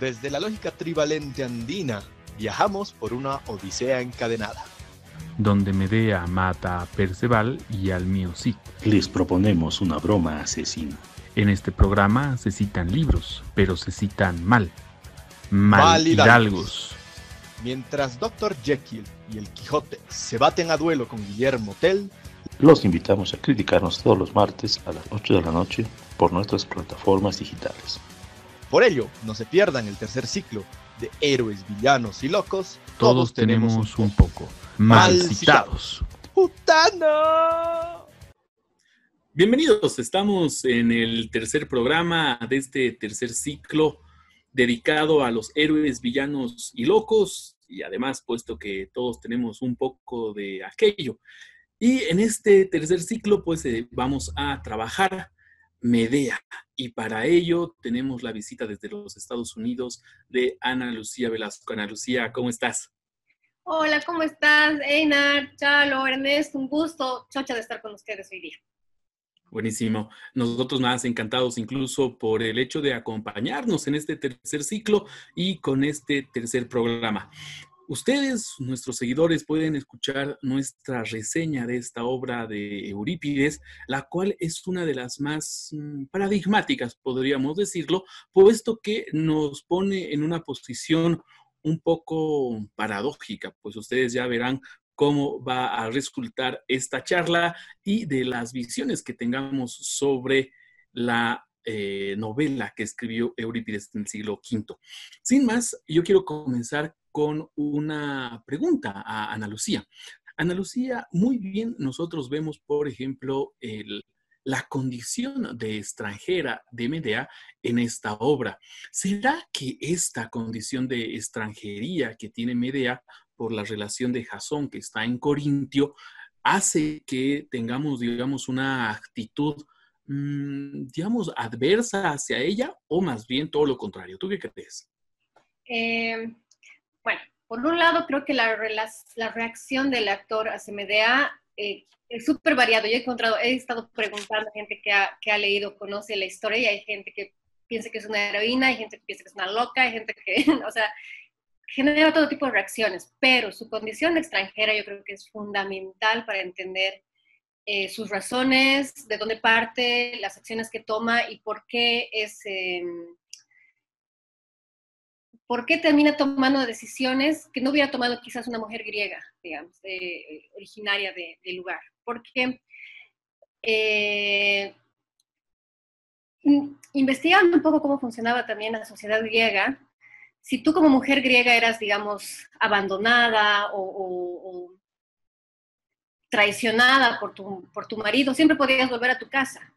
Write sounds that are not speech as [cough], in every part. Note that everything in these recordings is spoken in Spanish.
Desde la lógica trivalente andina, viajamos por una odisea encadenada. Donde Medea mata a Perceval y al mío sí. Les proponemos una broma asesina. En este programa se citan libros, pero se citan mal. Mal, Mal hidalgos. hidalgos. Mientras Dr. Jekyll y el Quijote se baten a duelo con Guillermo Tell, Los invitamos a criticarnos todos los martes a las 8 de la noche por nuestras plataformas digitales. Por ello no se pierdan el tercer ciclo de Héroes, Villanos y Locos. Todos tenemos un poco. Mal Mal citados. ¡Putano! Bienvenidos, estamos en el tercer programa de este tercer ciclo dedicado a los héroes, villanos y locos, y además puesto que todos tenemos un poco de aquello. Y en este tercer ciclo pues eh, vamos a trabajar Medea, y para ello tenemos la visita desde los Estados Unidos de Ana Lucía Velasco. Ana Lucía, ¿cómo estás? Hola, ¿cómo estás? Einar, Chalo, Ernesto, un gusto, chocha de estar con ustedes hoy día. Buenísimo. Nosotros más encantados incluso por el hecho de acompañarnos en este tercer ciclo y con este tercer programa. Ustedes, nuestros seguidores, pueden escuchar nuestra reseña de esta obra de Eurípides, la cual es una de las más mm, paradigmáticas, podríamos decirlo, puesto que nos pone en una posición un poco paradójica, pues ustedes ya verán cómo va a resultar esta charla y de las visiones que tengamos sobre la eh, novela que escribió Eurípides en el siglo V. Sin más, yo quiero comenzar con una pregunta a Ana Lucía. Ana Lucía, muy bien nosotros vemos, por ejemplo, la condición de extranjera de Medea en esta obra. ¿Será que esta condición de extranjería que tiene Medea por la relación de Jasón que está en Corintio hace que tengamos, digamos, una actitud, mm, digamos, adversa hacia ella o más bien todo lo contrario? ¿Tú qué crees? Eh, bueno, por un lado creo que la, la reacción del actor hacia Medea eh, es súper variado. Yo he encontrado, he estado preguntando a gente que ha, que ha leído, conoce la historia y hay gente que piensa que es una heroína, hay gente que piensa que es una loca, hay gente que, [laughs] o sea, genera todo tipo de reacciones, pero su condición extranjera yo creo que es fundamental para entender eh, sus razones, de dónde parte, las acciones que toma y por qué es... eh, ¿por qué termina tomando decisiones que no hubiera tomado quizás una mujer griega, digamos, eh, originaria de- del lugar? Porque eh, in- investigando un poco cómo funcionaba también la sociedad griega, si tú como mujer griega eras, digamos, abandonada o, o- o traicionada por tu, por tu marido, siempre podías volver a tu casa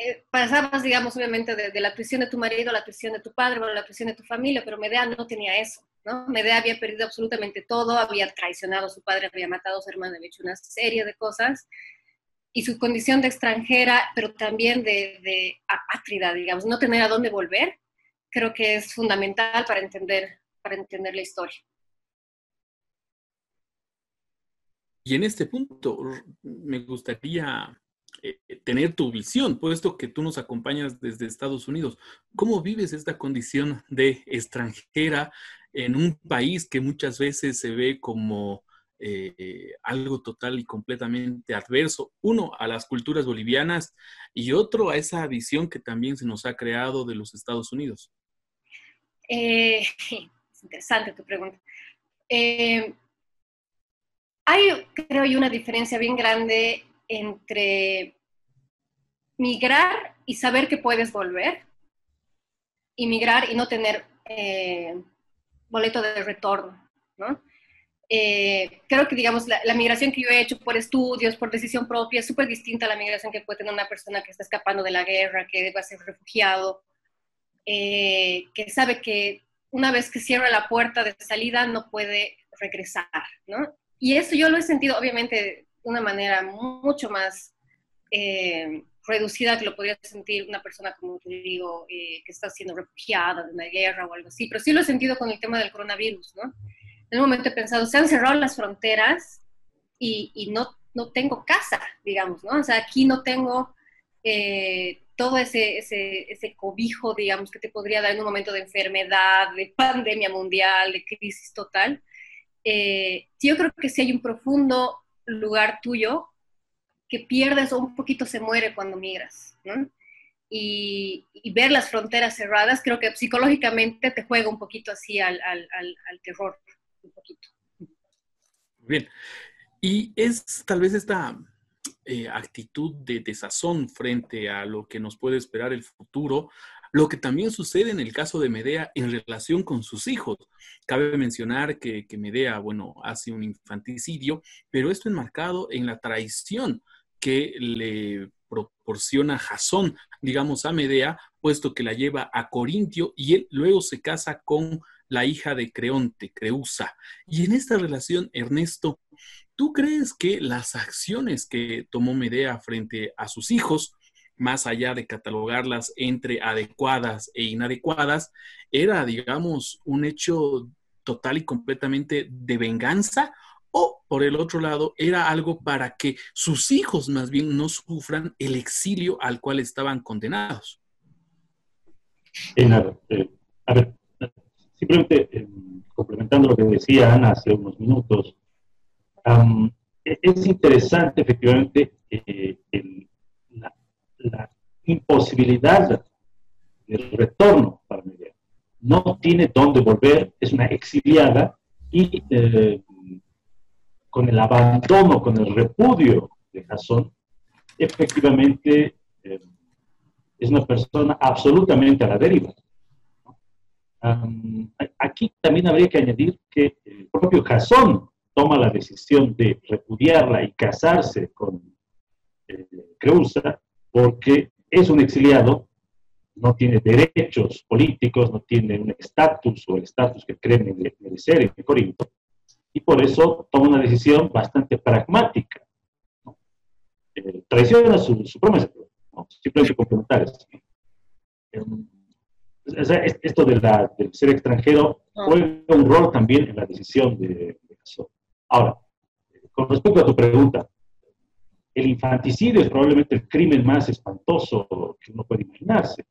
eh, pasabas, digamos, obviamente de, la prisión de tu marido a la prisión de tu padre a la prisión de tu familia, pero Medea no tenía eso. Medea había perdido absolutamente todo, había traicionado a su padre, había matado a su hermana, había hecho una serie de cosas, y su condición de extranjera, pero también de, de apátrida, digamos, no tener a dónde volver, creo que es fundamental para entender, para entender la historia. Y en este punto me gustaría eh, tener tu visión, puesto que tú nos acompañas desde Estados Unidos. ¿Cómo vives esta condición de extranjera en un país que muchas veces se ve como eh, algo total y completamente adverso? Uno, a las culturas bolivianas y otro, a esa visión que también se nos ha creado de los Estados Unidos. Eh, [laughs] es interesante tu pregunta. Eh, hay, creo yo, una diferencia bien grande entre migrar y saber que puedes volver, y migrar y no tener eh, boleto de retorno, ¿no? Eh, creo que, digamos, la, la, migración que yo he hecho por estudios, por decisión propia, es súper distinta a la migración que puede tener una persona que está escapando de la guerra, que va a ser refugiado, eh, que sabe que una vez que cierra la puerta de salida no puede regresar, ¿no? Y eso yo lo he sentido, obviamente, una manera mucho más eh, reducida que lo podría sentir una persona, como te digo, eh, que está siendo refugiada de una guerra o algo así, pero sí lo he sentido con el tema del coronavirus, ¿no? En un momento he pensado, se han cerrado las fronteras y, y no, no tengo casa, digamos, ¿no? O sea, aquí no tengo eh, todo ese, ese, ese, cobijo, digamos, que te podría dar en un momento de enfermedad, de pandemia mundial, de crisis total. Eh, yo creo que si hay un profundo lugar tuyo que pierdes o un poquito se muere cuando migras. Y, ver las fronteras cerradas, creo que psicológicamente te juega un poquito así al, al, terror. Un poquito. Bien. Y es tal vez esta eh, actitud de desazón frente a lo que nos puede esperar el futuro, lo que también sucede en el caso de Medea en relación con sus hijos. Cabe mencionar que, que Medea, bueno, hace un infanticidio, pero esto enmarcado en la traición que le proporciona Jasón, digamos, a Medea, puesto que la lleva a Corintio y él luego se casa con la hija de Creonte, Creusa. Y en esta relación, Ernesto, ¿tú crees que las acciones que tomó Medea frente a sus hijos, más allá de catalogarlas entre adecuadas e inadecuadas, era, digamos, un hecho total y completamente de venganza o por el otro lado era algo para que sus hijos más bien no sufran el exilio al cual estaban condenados. Eh, a ver, simplemente eh, complementando lo que decía Ana hace unos minutos, e-, es interesante efectivamente eh, la, imposibilidad del retorno para Medea. No tiene dónde volver, es una exiliada y con el abandono, con el repudio de Jasón, efectivamente eh, es una persona absolutamente a la deriva. aquí también habría que añadir que el propio Jasón toma la decisión de repudiarla y casarse con eh, Creusa porque es un exiliado, no tiene derechos políticos, no tiene un estatus o el estatus que cree merecer en Corinto, y por eso toma una decisión bastante pragmática. ¿no? Eh, traiciona su, promesa, ¿no? simplemente complementar eso. Eh, esto de la, del ser extranjero ah. juega un rol también en la decisión de, de Ahora, con respecto a tu pregunta, el infanticidio es probablemente el crimen más espantoso que uno puede imaginarse.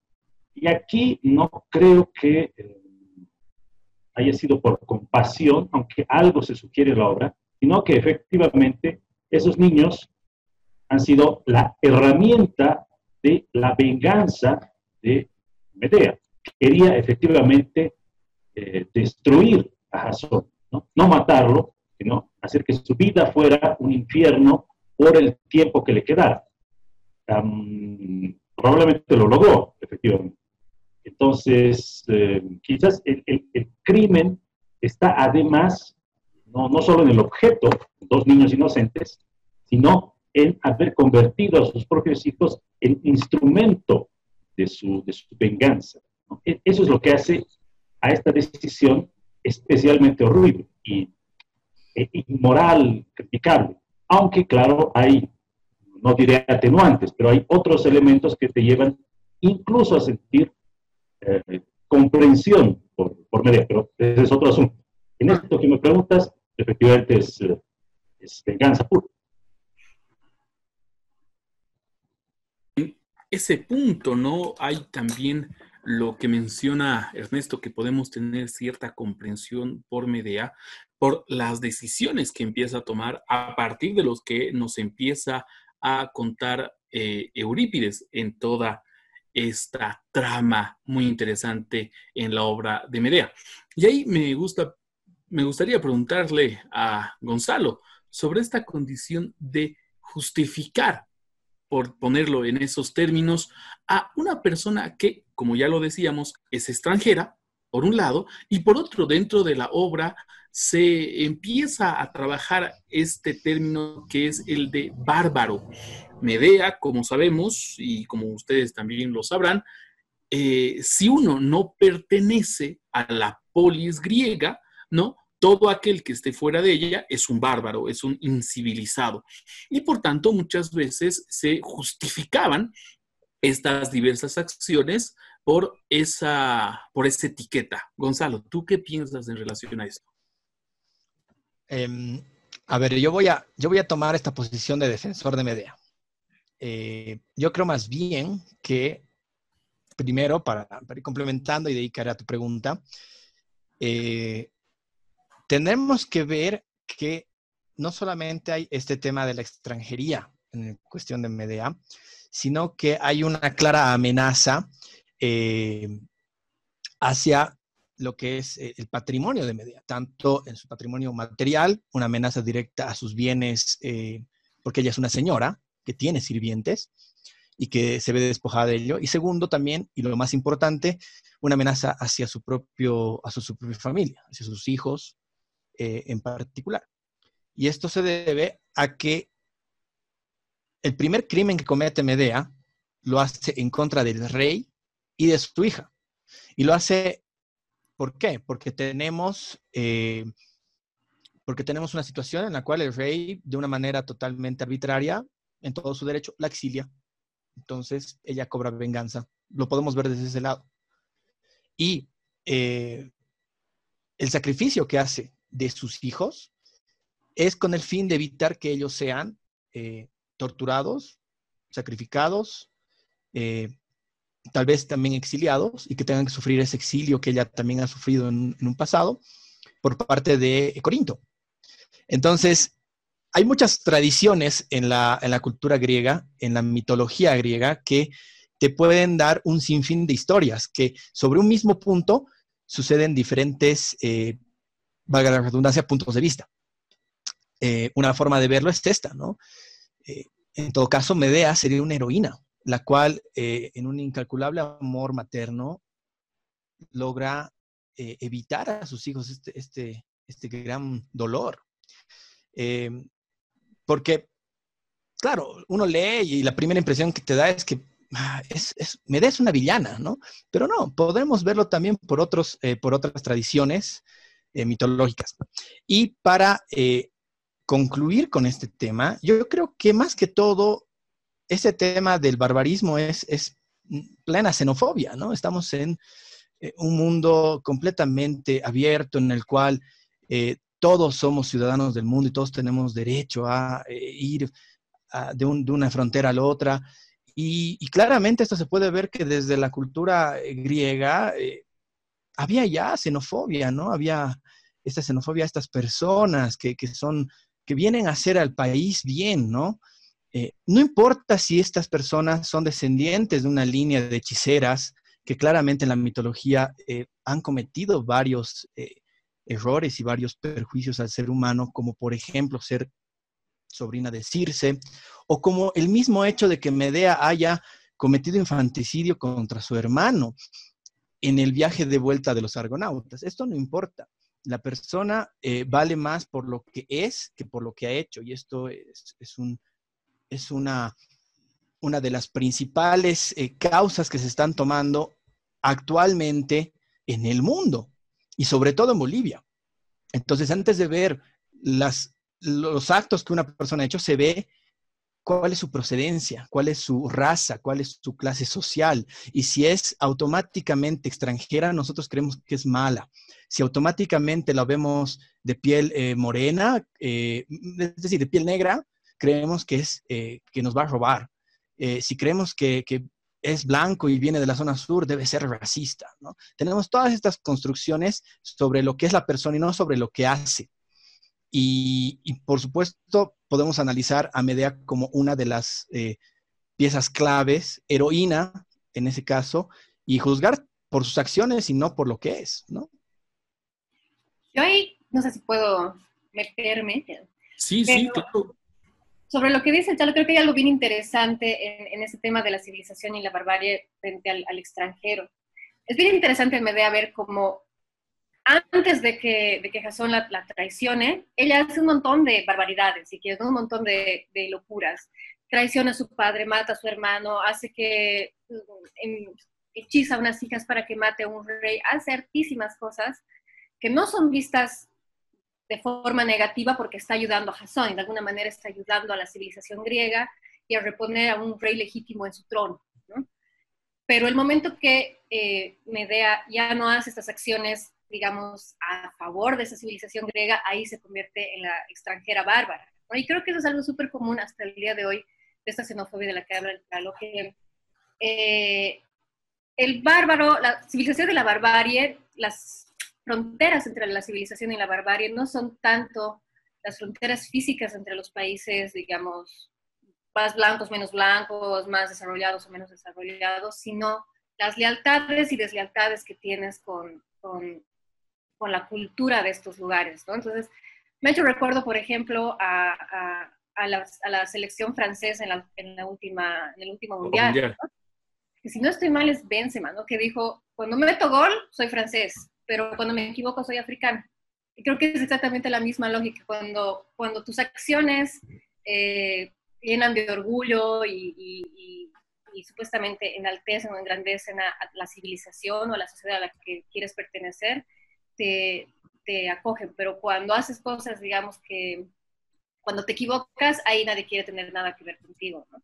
Y aquí no creo que eh, haya sido por compasión, aunque algo se sugiere en la obra, sino que efectivamente esos niños han sido la herramienta de la venganza de Medea. Quería efectivamente eh, destruir a Jasón, ¿no? no matarlo, sino hacer que su vida fuera un infierno por el tiempo que le quedara. probablemente lo logró, efectivamente. Entonces, eh, quizás el, crimen está además, no, no solo en el objeto, dos niños inocentes, sino en haber convertido a sus propios hijos en instrumento de su, de su venganza. E, eso es lo que hace a esta decisión especialmente horrible y e inmoral, criticable. Aunque, claro, hay, no diré atenuantes, pero hay otros elementos que te llevan incluso a sentir eh, comprensión por, por medio, pero ese es otro asunto. En esto que me preguntas, efectivamente es, eh, venganza pura. Ese punto, ¿no? Hay también lo que menciona Ernesto, que podemos tener cierta comprensión por Medea, por las decisiones que empieza a tomar a partir de los que nos empieza a contar eh, Eurípides en toda esta trama muy interesante en la obra de Medea. Y ahí me gusta, me gustaría preguntarle a Gonzalo sobre esta condición de justificar, por ponerlo en esos términos, a una persona que, como ya lo decíamos, es extranjera, por un lado, y por otro, dentro de la obra se empieza a trabajar este término que es el de bárbaro. Medea, como sabemos, y como ustedes también lo sabrán, eh, si uno no pertenece a la polis griega, ¿no? Todo aquel que esté fuera de ella es un bárbaro, es un incivilizado. Y por tanto, muchas veces se justificaban estas diversas acciones por esa, por esa etiqueta. Gonzalo, ¿tú qué piensas en relación a esto? Em, a ver, yo voy a, yo voy a tomar esta posición de defensor de Medea. eh, yo creo más bien que, primero, para, ir complementando y dedicar a tu pregunta, eh, tenemos que ver que no solamente hay este tema de la extranjería en cuestión de Medea, sino que hay una clara amenaza eh, hacia lo que es eh, el patrimonio de Medea, tanto en su patrimonio material, una amenaza directa a sus bienes, eh, porque ella es una señora que tiene sirvientes y que se ve despojada de ello. Y segundo, también, y lo más importante, una amenaza hacia su, propio, a su, propia familia, hacia sus hijos en particular. Y esto se debe a que el primer crimen que comete Medea lo hace en contra del rey y de su hija. Y lo hace, ¿por qué? Porque tenemos, eh, porque tenemos una situación en la cual el rey, de una manera totalmente arbitraria, en todo su derecho, la exilia. Entonces, ella cobra venganza. Lo podemos ver desde ese lado. Y eh, el sacrificio que hace de sus hijos es con el fin de evitar que ellos sean eh, torturados, sacrificados, eh, tal vez también exiliados y que tengan que sufrir ese exilio que ella también ha sufrido en, un pasado por parte de Corinto. Entonces, hay muchas tradiciones en la, cultura griega, en la mitología griega, que te pueden dar un sinfín de historias que sobre un mismo punto suceden diferentes, eh, valga la redundancia, puntos de vista. Eh, una forma de verlo es esta, ¿no? Eh, en todo caso, Medea sería una heroína, la cual eh, en un incalculable amor materno logra eh, evitar a sus hijos este, este, este gran dolor. porque, claro, uno lee y la primera impresión que te da es que ah, es, Medea es una villana, ¿no? Pero no, podemos verlo también por, otros, por otras tradiciones mitológicas. Y para concluir con este tema, yo creo que más que todo, ese tema del barbarismo es, es plena xenofobia, ¿no? Estamos en eh, un mundo completamente abierto en el cual eh, todos somos ciudadanos del mundo y todos tenemos derecho a eh, ir de, una frontera a la otra. Y, claramente esto se puede ver que desde la cultura griega había ya xenofobia, ¿no? Había esta xenofobia a estas personas que, que son que vienen a hacer al país bien, ¿no? Eh, no importa si estas personas son descendientes de una línea de hechiceras que claramente en la mitología eh, han cometido varios eh, errores y varios perjuicios al ser humano, como por ejemplo ser sobrina de Circe, o como el mismo hecho de que Medea haya cometido infanticidio contra su hermano en el viaje de vuelta de los argonautas. Esto no importa la persona eh, vale más por lo que es que por lo que ha hecho. Y esto es, un, es una, una, de las principales eh, causas que se están tomando actualmente en el mundo y sobre todo en Bolivia. Entonces, antes de ver las, los actos que una persona ha hecho, se ve cuál es su procedencia, cuál es su raza, cuál es su clase social. Y si es automáticamente extranjera, nosotros creemos que es mala. Si automáticamente la vemos de piel eh, morena, eh, es decir, de piel negra, creemos que, es, eh, que nos va a robar. si creemos que, que, es blanco y viene de la zona sur, debe ser racista. ¿no? Tenemos todas estas construcciones sobre lo que es la persona y no sobre lo que hace. Y, por supuesto, podemos analizar a Medea como una de las eh, piezas claves, heroína en ese caso, y juzgar por sus acciones y no por lo que es, ¿no? Yo ahí, no sé si puedo meterme. Sí, sí, claro. Sobre lo que dice el Chalo, creo que hay algo bien interesante en, ese tema de la civilización y la barbarie frente al, al extranjero. Es bien interesante Medea ver cómo antes de que, de que Jason la, traicione, ella hace un montón de barbaridades y que un montón de, locuras. Traiciona a su padre, mata a su hermano, hace que mm, hechiza a unas hijas para que mate a un rey, hace hartísimas cosas que no son vistas de forma negativa porque está ayudando a Jason de alguna manera está ayudando a la civilización griega y a reponer a un rey legítimo en su trono. Pero el momento que eh, Medea ya no hace estas acciones digamos, a favor de esa civilización griega, ahí se convierte en la extranjera bárbara. Y creo que eso es algo súper común hasta el día de hoy esta xenofobia de la que habla el Calo, que eh, el bárbaro, la civilización de la barbarie, las fronteras entre la civilización y la barbarie no son tanto las fronteras físicas entre los países, digamos, más blancos, menos blancos, más desarrollados o menos desarrollados, sino las lealtades y deslealtades que tienes con, con la cultura de estos lugares, ¿no? Entonces, me he hecho recuerdo, por ejemplo, a, a, a, la, a la, selección francesa en, la, en, la última, en el último mundial, ¿no? que si no estoy mal es Benzema, ¿no? Que dijo, cuando me meto gol, soy francés, pero cuando me equivoco, soy africano. Y creo que es exactamente la misma lógica, cuando, cuando tus acciones eh, llenan de orgullo y, y, y, y, supuestamente enaltecen o engrandecen a, a, la civilización o a la sociedad a la que quieres pertenecer, te, te acogen, pero cuando haces cosas, digamos que cuando te equivocas, ahí nadie quiere tener nada que ver contigo, ¿no?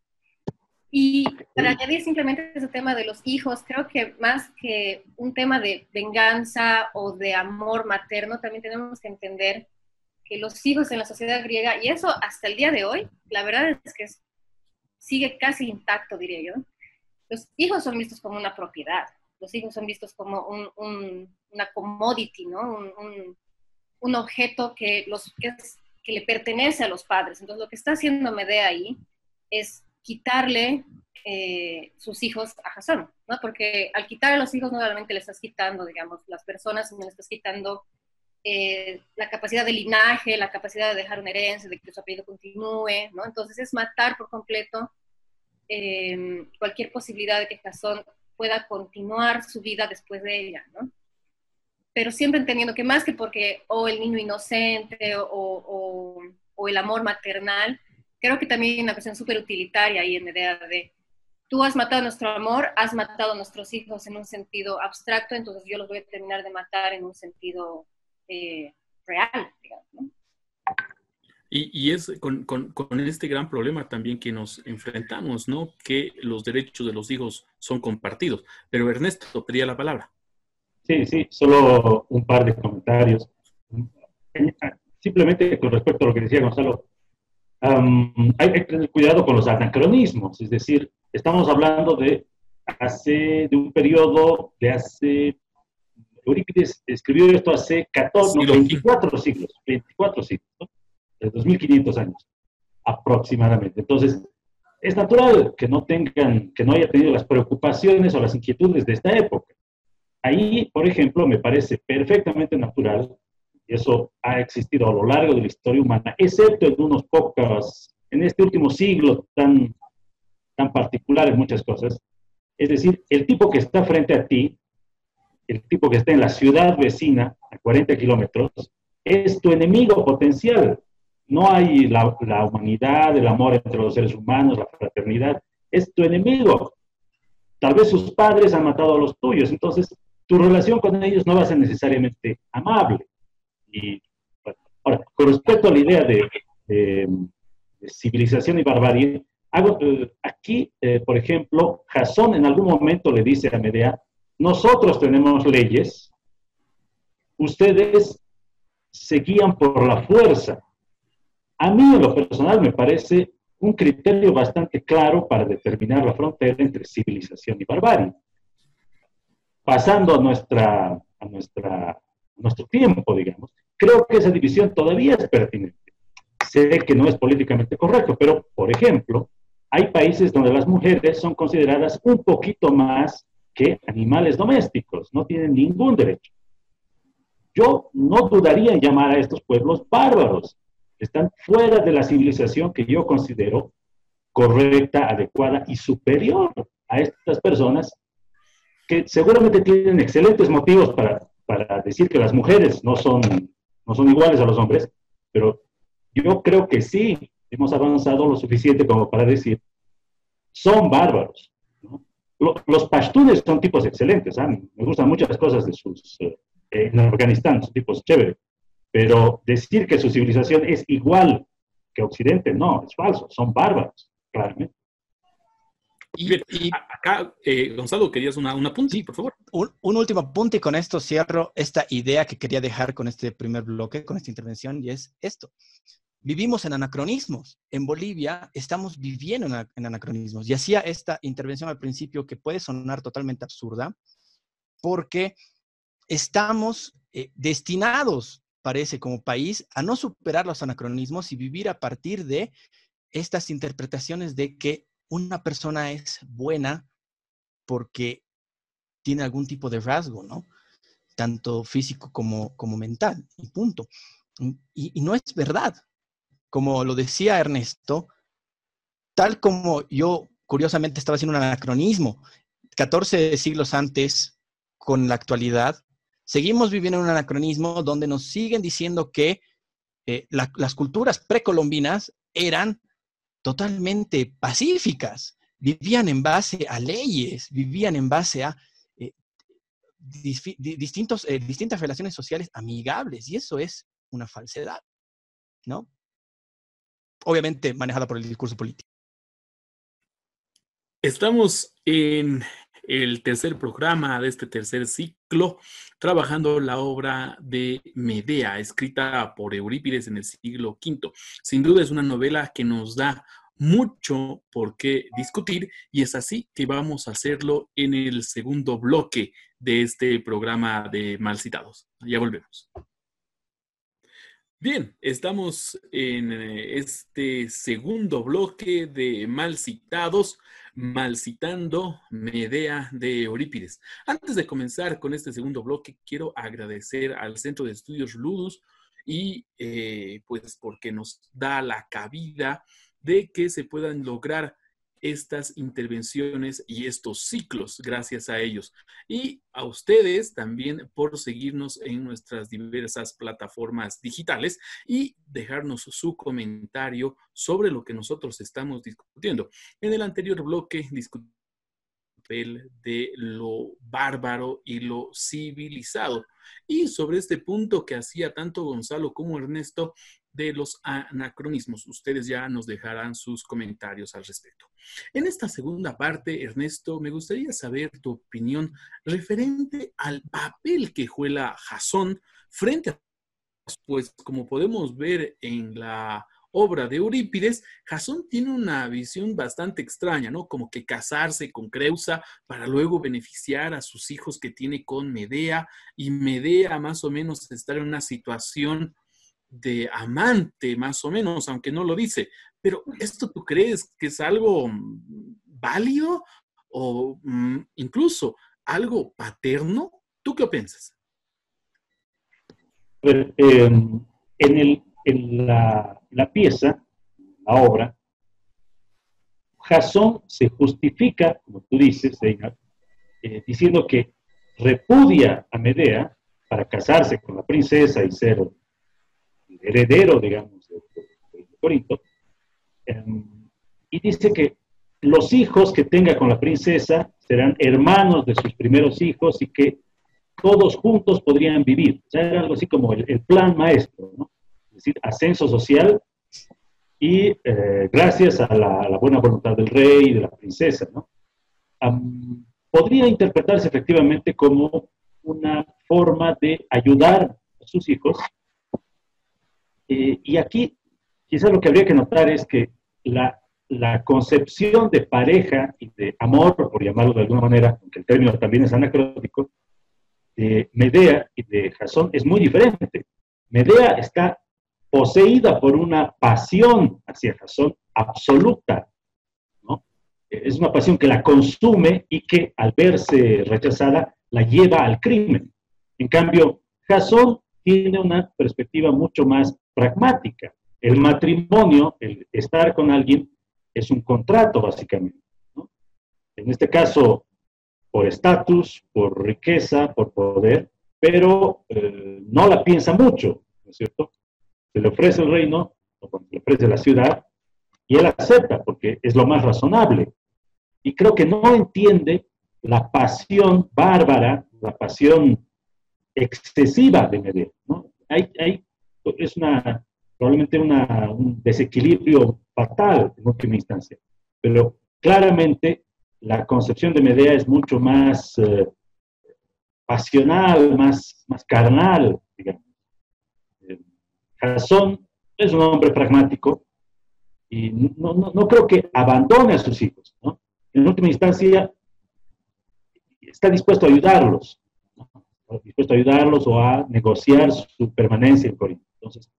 Y para añadir simplemente ese tema de los hijos, creo que más que un tema de venganza o de amor materno, también tenemos que entender que los hijos en la sociedad griega, y eso hasta el día de hoy, la verdad es que sigue casi intacto, diría yo, los hijos son vistos como una propiedad, los hijos son vistos como un, un, una commodity, ¿no? Un, objeto que, los, que, le pertenece a los padres. Entonces, lo que está haciendo Medea ahí es quitarle eh, sus hijos a Jasón, ¿no? Porque al quitarle los hijos, nuevamente le estás quitando, digamos, las personas, le estás quitando eh, la capacidad de linaje, la capacidad de dejar una herencia, de que su apellido continúe, ¿no? Entonces es matar por completo eh, cualquier posibilidad de que Jasón pueda continuar su vida después de ella, ¿no? Pero siempre entendiendo que más que porque o el niño inocente o, o, o el amor maternal, creo que también hay una cuestión súper utilitaria ahí en de tú has matado nuestro amor, has matado a nuestros hijos en un sentido abstracto, entonces yo los voy a terminar de matar en un sentido eh, real, digamos, ¿no? Y, y, es con, con, con, este gran problema también que nos enfrentamos, ¿no? Que los derechos de los hijos son compartidos. Pero Ernesto, pedía la palabra. Sí, sí, solo un par de comentarios. Simplemente con respecto a lo que decía Gonzalo, um, hay que tener cuidado con los anacronismos, es decir, estamos hablando de hace, de un periodo de hace, Eurípides escribió esto hace 14, no, 24 siglos, 24 siglos, ¿no? De 2500 años aproximadamente. Entonces, es natural que no tengan, que no haya tenido las preocupaciones o las inquietudes de esta época. Ahí, por ejemplo, me parece perfectamente natural y eso ha existido a lo largo de la historia humana, excepto en unos pocos, en este último siglo tan, tan particular en muchas cosas. Es decir, el tipo que está frente a ti, el tipo que está en la ciudad vecina, a 40 kilómetros, es tu enemigo potencial. No hay la, humanidad, el amor entre los seres humanos, la fraternidad, es tu enemigo. Tal vez sus padres han matado a los tuyos, entonces tu relación con ellos no va a ser necesariamente amable. Ahora, con respecto a la idea de, de, de civilización y barbarie, hago, eh, aquí, eh, por ejemplo, Jasón en algún momento le dice a Medea, nosotros tenemos leyes, ustedes se guían por la fuerza. A mí, en lo personal, me parece un criterio bastante claro para determinar la frontera entre civilización y barbarie. Pasando a, nuestra, a nuestra, nuestro tiempo, digamos, creo que esa división todavía es pertinente. Sé que no es políticamente correcto, pero, por ejemplo, hay países donde las mujeres son consideradas un poquito más que animales domésticos, no tienen ningún derecho. Yo no dudaría en llamar a estos pueblos bárbaros, están fuera de la civilización que yo considero correcta, adecuada y superior a estas personas que seguramente tienen excelentes motivos para, para decir que las mujeres no son no son iguales a los hombres, pero yo creo que sí hemos avanzado lo suficiente como para decir, son bárbaros. ¿no? Los pashtunes son tipos excelentes, ¿eh? me gustan muchas cosas de sus, eh, en Afganistán, son tipos chéveres, pero decir que su civilización es igual que Occidente, no, es falso, son bárbaros, claramente. Y, y, acá, eh, Gonzalo, querías una, una punta, sí, por favor. Un, un, último apunte y con esto cierro esta idea que quería dejar con este primer bloque, con esta intervención, y es esto. vivimos en anacronismos. En Bolivia estamos viviendo en, anacronismos. Y hacía esta intervención al principio que puede sonar totalmente absurda, porque estamos eh, destinados, parece, como país, a no superar los anacronismos y vivir a partir de estas interpretaciones de que una persona es buena porque tiene algún tipo de rasgo, ¿no? Tanto físico como, como mental, y punto. y no es verdad como lo decía Ernesto, tal como yo curiosamente estaba haciendo un anacronismo, 14 siglos antes con la actualidad, seguimos viviendo en un anacronismo donde nos siguen diciendo que eh, las culturas precolombinas eran totalmente pacíficas, vivían en base a leyes, vivían en base a eh, eh, distintas relaciones sociales amigables, y eso es una falsedad, ¿no? obviamente manejada por el discurso político. Estamos en el tercer programa de este tercer ciclo, trabajando la obra de Medea, escrita por Eurípides en el siglo V. Sin duda es una novela que nos da mucho por qué discutir y es así que vamos a hacerlo en el segundo bloque de este programa de Mal Citados. Ya volvemos. Bien, estamos en eh, este segundo bloque de mal citados, mal citando Medea de Eurípides. Antes de comenzar con este segundo bloque, quiero agradecer al Centro de Estudios Ludus y eh, pues porque nos da la cabida de que se puedan lograr estas intervenciones y estos ciclos gracias a ellos. Y a ustedes también por seguirnos en nuestras diversas plataformas digitales y dejarnos su comentario sobre lo que nosotros estamos discutiendo. En el anterior bloque discutimos de lo bárbaro y lo civilizado. Y sobre este punto que hacía tanto Gonzalo como Ernesto de los anacronismos, ustedes ya nos dejarán sus comentarios al respecto. En esta segunda parte, Ernesto, me gustaría saber tu opinión referente al papel que juega Jasón frente a, pues como podemos ver en la obra de Eurípides, Jasón tiene una visión bastante extraña, ¿no? Como que casarse con Creusa para luego beneficiar a sus hijos que tiene con Medea y Medea más o menos estar en una situación de amante, más o menos, aunque no lo dice. Pero ¿esto tú crees que es algo mm, válido o mm, incluso algo paterno? ¿Tú qué piensas? Em, en, el, en la, pieza, la obra, Jasón se justifica, como tú dices, eh, diciendo que repudia a Medea para casarse con la princesa y ser heredero, digamos, de, Corinto, em, y dice que los hijos que tenga con la princesa serán hermanos de sus primeros hijos y que todos juntos podrían vivir. O sea, era algo así como el, plan maestro, ¿no? Es decir, ascenso social y eh, gracias a la, buena voluntad del rey y de la princesa, podría interpretarse efectivamente como una forma de ayudar a sus hijos eh, y aquí, quizás lo que habría que notar es que la, la, concepción de pareja y de amor, por llamarlo de alguna manera, aunque el término también es anacrótico, de Medea y de Jasón es muy diferente. Medea está poseída por una pasión hacia Jasón absoluta, ¿no? Es una pasión que la consume y que al verse rechazada la lleva al crimen. En cambio, Jasón tiene una perspectiva mucho más pragmática. El matrimonio, el estar con alguien, es un contrato básicamente. En este caso, por estatus, por riqueza, por poder, pero eh, no la piensa mucho, ¿no es cierto? Se le ofrece el reino, o se le ofrece la ciudad, y él acepta porque es lo más razonable. Y creo que no entiende la pasión bárbara, la pasión excesiva de Medea. ¿no? Hay, hay es una, probablemente un desequilibrio fatal en última instancia. Pero claramente la concepción de Medea es mucho más eh, pasional, más, más carnal, digamos. Eh, es un hombre pragmático y no, no, no creo que abandone a sus hijos. En última instancia, está dispuesto a ayudarlos. Dispuesto a ayudarlos o a negociar su permanencia en Corinto. Entonces,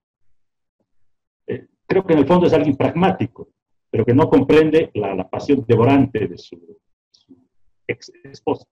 eh, creo que en el fondo es alguien pragmático, pero que no comprende la, pasión devorante de su, su ex esposa.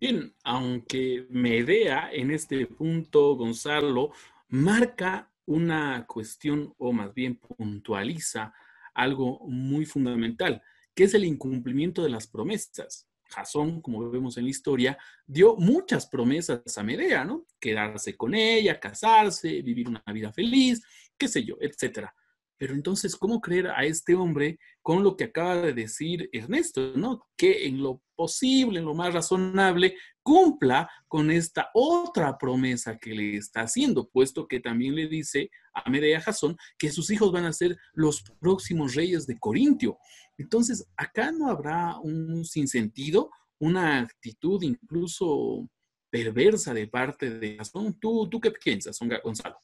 Bien, aunque Medea en este punto, Gonzalo, marca una cuestión o más bien puntualiza algo muy fundamental, que es el incumplimiento de las promesas. Jasón, como vemos en la historia, dio muchas promesas a Medea, ¿no? Quedarse con ella, casarse, vivir una vida feliz, qué sé yo, etcétera. Pero entonces, ¿cómo creer a este hombre con lo que acaba de decir Ernesto, ¿no? Que en lo posible, en lo más razonable, cumpla con esta otra promesa que le está haciendo, puesto que también le dice a Medea Jasón que sus hijos van a ser los próximos reyes de Corintio. Entonces, acá no habrá un sinsentido, una actitud incluso perversa de parte de Jasón. ¿Tú, qué piensas, Gonzalo?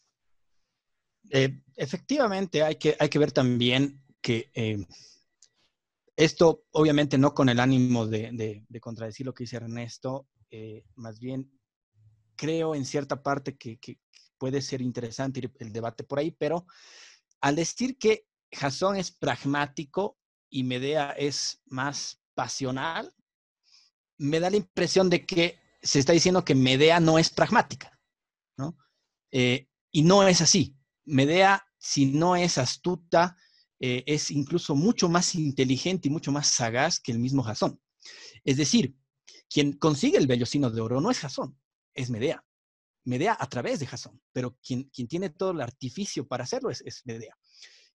Eh, efectivamente, hay que, hay que ver también que eh, esto, obviamente, no con el ánimo de, de, contradecir lo que dice Ernesto, eh, más bien creo en cierta parte que, puede ser interesante ir el debate por ahí, pero al decir que Jasón es pragmático y Medea es más pasional, me da la impresión de que se está diciendo que Medea no es pragmática, ¿no? y no es así. Medea, si no es astuta, eh, es incluso mucho más inteligente y mucho más sagaz que el mismo Jasón. Es decir, quien consigue el vellocino de oro no es Jasón, es Medea. Medea a través de Jasón, pero quien, quien tiene todo el artificio para hacerlo es, Medea.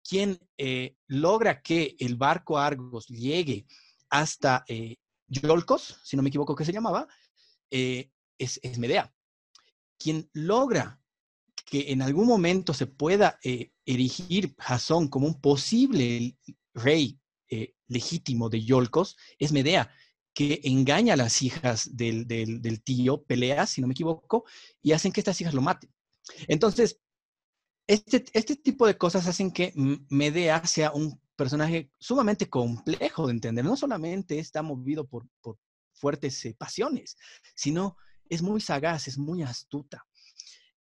Quien eh, logra que el barco Argos llegue hasta eh, Yolcos, si no me equivoco que se llamaba, es, es Medea. Quien logra que en algún momento se pueda eh, erigir Jasón como un posible rey eh, legítimo de Yolcos es Medea, que engaña a las hijas del, tío Peleas, si no me equivoco, y hacen que estas hijas lo maten. Entonces, este, este tipo de cosas hacen que Medea sea un personaje sumamente complejo de entender. No solamente está movido por, por fuertes eh, pasiones, sino es muy sagaz, es muy astuta.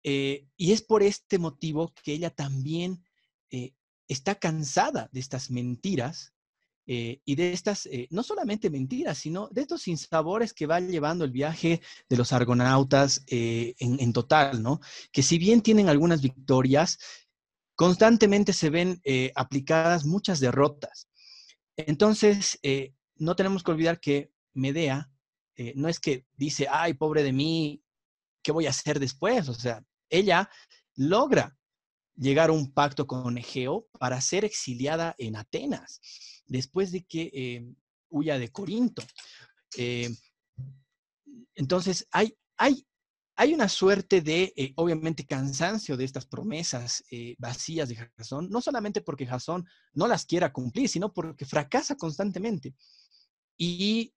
Eh, y es por este motivo que ella también eh, está cansada de estas mentiras eh, y de estas, no solamente mentiras, sino de estos sinsabores que va llevando el viaje de los argonautas en, en, total, ¿no? Que si bien tienen algunas victorias, constantemente se ven aplicadas muchas derrotas. Entonces, no tenemos que olvidar que Medea no es que dice, ay, pobre de mí, ¿qué voy a hacer después? O sea, ella logra llegar a un pacto con Egeo para ser exiliada en Atenas, después de que eh, huya de Corinto. Eh, entonces, hay, hay, hay, una suerte de, eh, obviamente, cansancio de estas promesas vacías de Jasón, no solamente porque Jasón no las quiera cumplir, sino porque fracasa constantemente. Y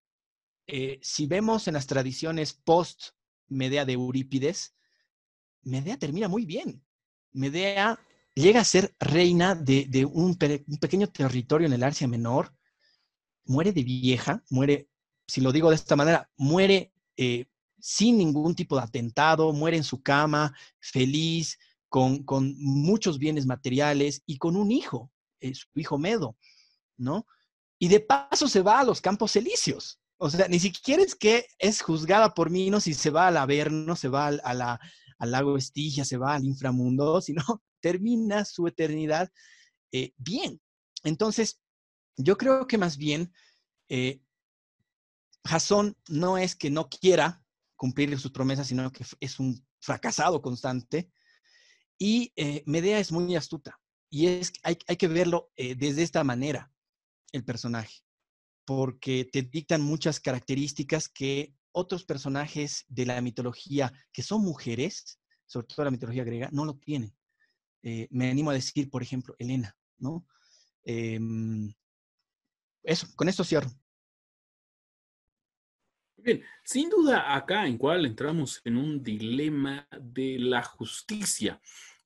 si vemos en las tradiciones post-Medea de Eurípides, Medea termina muy bien. Medea llega a ser reina de, un, pequeño territorio en el Arcia Menor, muere de vieja, muere, si lo digo de esta manera, muere eh, sin ningún tipo de atentado, muere en su cama, feliz, con, muchos bienes materiales y con un hijo, eh, su hijo Medo, ¿no? Y de paso se va a los campos elíseos. O sea, ni siquiera es que es juzgada por Minos y se va al Averno, se va a la, al lago Estigia, se va al inframundo, [laughs] sino termina su eternidad eh, bien. Entonces, yo creo que más bien eh, Jasón no es que no quiera cumplir sus promesas, sino que es un fracasado constante. Y eh, Medea es muy astuta. Y es, hay, hay que verlo desde esta manera, el personaje, porque te dictan muchas características que otros personajes de la mitología que son mujeres, sobre todo la mitología griega, no lo tienen. Eh, me animo a decir, por ejemplo, Elena, ¿no? Em, eso, con esto cierro. Bien, sin duda acá en cual entramos en un dilema de la justicia.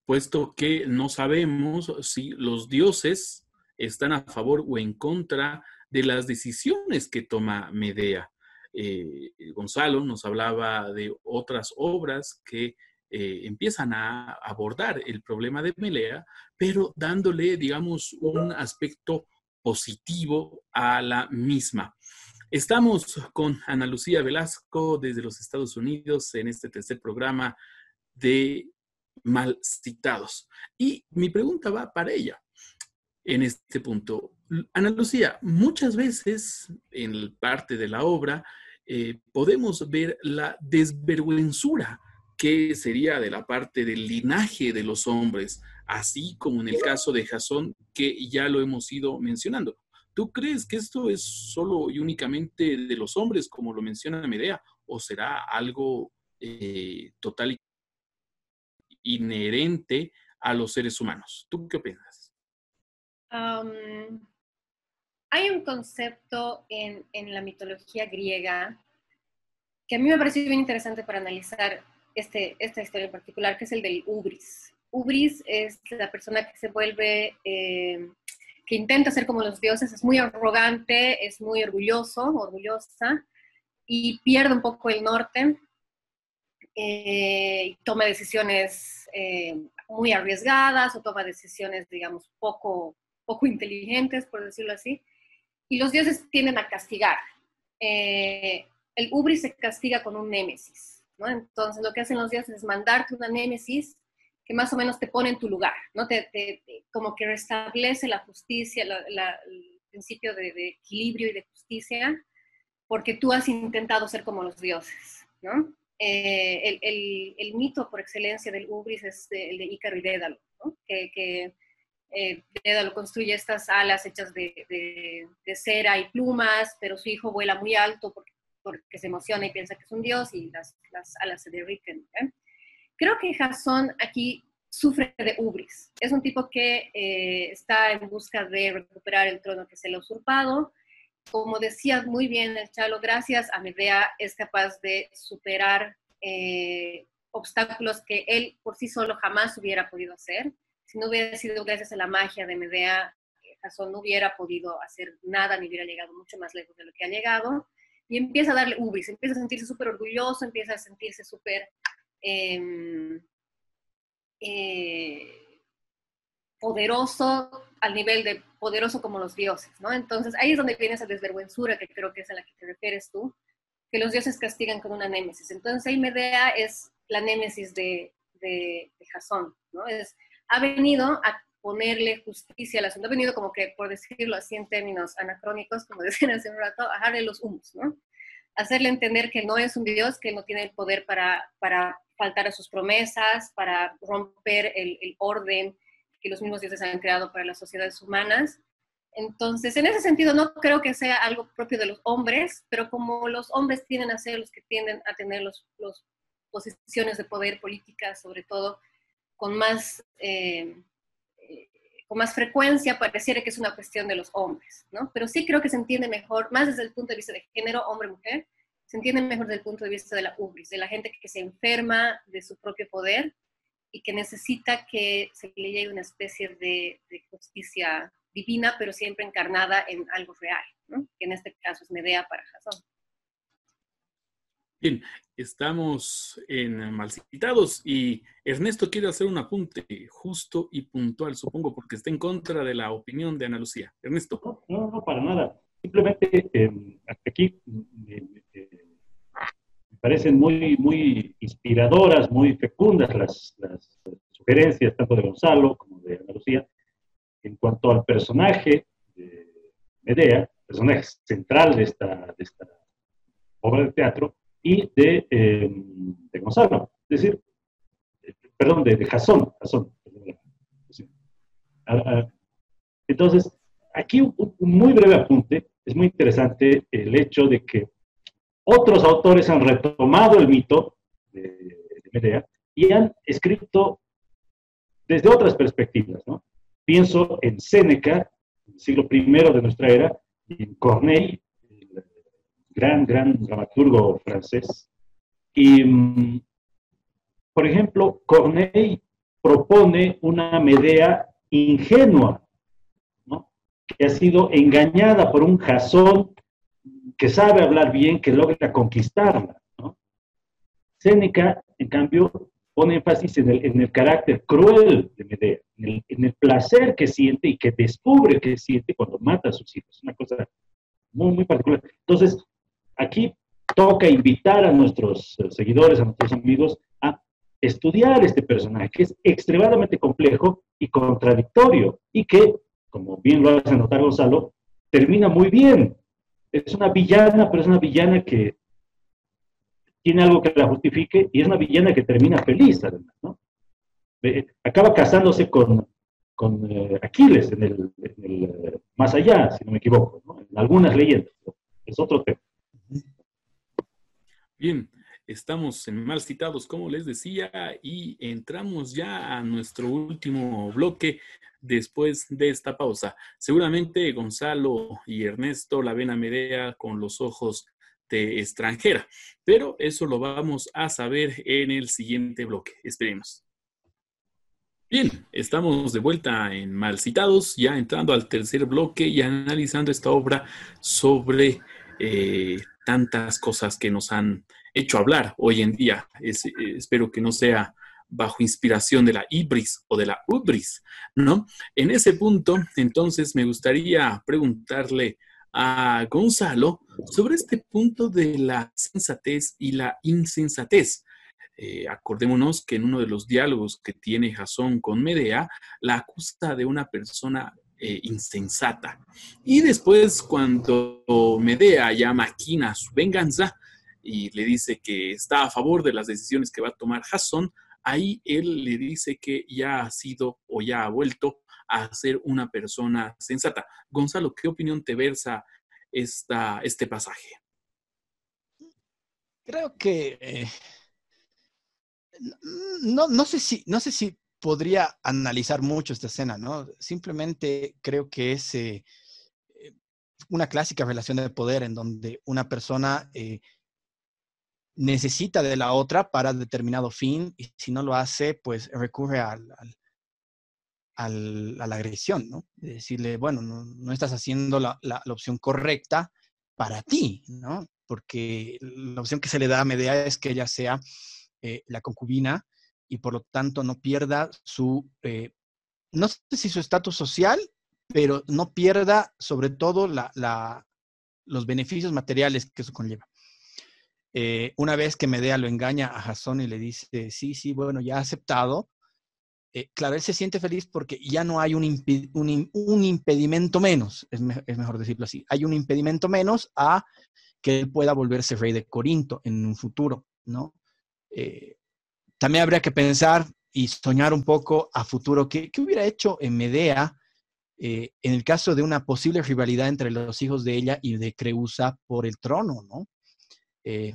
puesto que no sabemos si los dioses están a favor o en contra de las decisiones que toma Medea. Eh, Gonzalo nos hablaba de otras obras que eh, empiezan a abordar el problema de Melea, pero dándole, digamos, un aspecto positivo a la misma. Estamos con Ana Lucía Velasco desde los Estados Unidos en este tercer programa de mal citados. Y mi pregunta va para ella en este punto. Ana Lucía, muchas veces en parte de la obra eh, podemos ver la desvergüenzura que sería de la parte del linaje de los hombres, así como en el caso de Jasón, que ya lo hemos ido mencionando. ¿Tú crees que esto es solo y únicamente de los hombres, como lo menciona Medea, o será algo eh, total inherente a los seres humanos? ¿Tú qué opinas? Hay un concepto en, la mitología griega que a mí me parece bien interesante para analizar este, esta historia en particular, que es el del ubris. Ubris es la persona que se vuelve, eh, que intenta ser como los dioses, es muy arrogante, es muy orgulloso, orgullosa, y pierde un poco el norte, eh, toma decisiones eh, muy arriesgadas o toma decisiones, digamos, poco poco inteligentes, por decirlo así, y los dioses tienden a castigar. Eh, el ubris se castiga con un némesis, ¿no? Entonces lo que hacen los dioses es mandarte una némesis que más o menos te pone en tu lugar, ¿no? Te, como que restablece la justicia, el principio de, equilibrio y de justicia, porque tú has intentado ser como los dioses, ¿no? Eh, el, mito por excelencia del ubris es el de Ícaro y Dédalo, ¿no? Eh, lo construye estas alas hechas de, cera y plumas, pero su hijo vuela muy alto porque, porque, se emociona y piensa que es un dios y las, alas se derriten. ¿eh? Creo que Jasón aquí sufre de ubris. Es un tipo que eh, está en busca de recuperar el trono que se le ha usurpado. Como decía muy bien el Chalo, gracias a Medea es capaz de superar eh, obstáculos que él por sí solo jamás hubiera podido hacer si no hubiera sido gracias a la magia de Medea, Jasón no hubiera podido hacer nada ni hubiera llegado mucho más lejos de lo que ha llegado. Y empieza a darle ubris, empieza a sentirse súper orgulloso, empieza a sentirse súper em, eh, poderoso al nivel de poderoso como los dioses, ¿no? Entonces ahí es donde viene esa desvergüenzura que creo que es a la que te refieres tú, que los dioses castigan con una némesis. Entonces ahí Medea es la némesis de, de, de Jasón, ¿no? Es ha venido a ponerle justicia al asunto, ha venido como que, por decirlo así en términos anacrónicos, como [laughs] decían hace un rato, a darle los humos, ¿no? Hacerle entender que no es un Dios, que no tiene el poder para, para faltar a sus promesas, para romper el, el orden que los mismos dioses han creado para las sociedades humanas. Entonces, en ese sentido, no creo que sea algo propio de los hombres, pero como los hombres tienden a ser los que tienden a tener las los posiciones de poder políticas, sobre todo, con más, eh, con más frecuencia pareciera que es una cuestión de los hombres, ¿no? Pero sí creo que se entiende mejor, más desde el punto de vista de género, hombre-mujer, se entiende mejor desde el punto de vista de la ubris, de la gente que se enferma de su propio poder y que necesita que se le llegue una especie de, de justicia divina, pero siempre encarnada en algo real, ¿no? que en este caso es Medea para Jasón. Bien, estamos en Malcitados y Ernesto quiere hacer un apunte justo y puntual, supongo, porque está en contra de la opinión de Ana Lucía. Ernesto. No, no, para nada. Simplemente eh, aquí me parecen muy, muy inspiradoras, muy fecundas las, las, sugerencias tanto de Gonzalo como de Ana Lucía en cuanto al personaje de Medea, personaje central de esta, de esta obra de teatro, y de, eh, de Gonzalo, es decir, perdón, de, de Jasón. Ah, ah, entonces, aquí un, muy breve apunte, es muy interesante el hecho de que otros autores han retomado el mito de, de Medea y han escrito desde otras perspectivas, ¿no? Pienso en Séneca, siglo I de nuestra era, y en Corneille, gran, gran dramaturgo francés. Y, mm, por ejemplo, Corneille propone una Medea ingenua, ¿no? que ha sido engañada por un Jasón que sabe hablar bien, que logra conquistarla. ¿no? Séneca, en cambio, pone énfasis en el, en el carácter cruel de Medea, en el, en el, placer que siente y que descubre que siente cuando mata a sus hijos. Una cosa muy, muy particular. Entonces, aquí toca invitar a nuestros eh, seguidores, a nuestros amigos, a estudiar este personaje, que es extremadamente complejo y contradictorio, y que, como bien lo hace notar Gonzalo, termina muy bien. Es una villana, pero es una villana que tiene algo que la justifique y es una villana que termina feliz, además. Acaba casándose con, con eh, Aquiles en el, en el, eh, más allá, si no me equivoco, ¿no? en algunas leyendas. Es otro tema. Bien, estamos en mal citados, como les decía, y entramos ya a nuestro último bloque después de esta pausa. Seguramente Gonzalo y Ernesto la ven a Medea con los ojos de extranjera, pero eso lo vamos a saber en el siguiente bloque. Esperemos. Bien, estamos de vuelta en Mal Citados, ya entrando al tercer bloque y analizando esta obra sobre eh, tantas cosas que nos han hecho hablar hoy en día. Eh, espero que no sea bajo inspiración de la ibris o de la ubris, ¿no? En ese punto, entonces, me gustaría preguntarle a Gonzalo sobre este punto de la sensatez y la insensatez. Eh, acordémonos que en uno de los diálogos que tiene Jasón con Medea, la acusa de una persona eh, insensata. Y después, cuando Medea ya maquina su venganza y le dice que está a favor de las decisiones que va a tomar Jasón, ahí él le dice que ya ha sido o ya ha vuelto a ser una persona sensata. Gonzalo, ¿qué opinión te versa esta, este pasaje? Creo que eh, no, no, sé si, no sé si podría analizar mucho esta escena, ¿no? Simplemente creo que es eh, una clásica relación de poder en donde una persona eh, necesita de la otra para determinado fin y si no lo hace, pues recurre al, a la agresión, ¿no? De decirle, bueno, no, estás haciendo la, opción correcta para ti, ¿no? Porque la opción que se le da a Medea es que ella sea eh, la concubina y por lo tanto no pierda su, eh, no sé si su estatus social, pero no pierda sobre todo la, los beneficios materiales que eso conlleva. Eh, una vez que Medea lo engaña a Jasón y le dice, sí, sí, bueno, ya ha aceptado, claro, él se siente feliz porque ya no hay un, un, impedimento menos, es, mejor decirlo así, hay un impedimento menos a que él pueda volverse rey de Corinto en un futuro, ¿no? Eh, también habría que pensar y soñar un poco a futuro qué, hubiera hecho en Medea eh, en el caso de una posible rivalidad entre los hijos de ella y de Creusa por el trono, ¿no? Eh,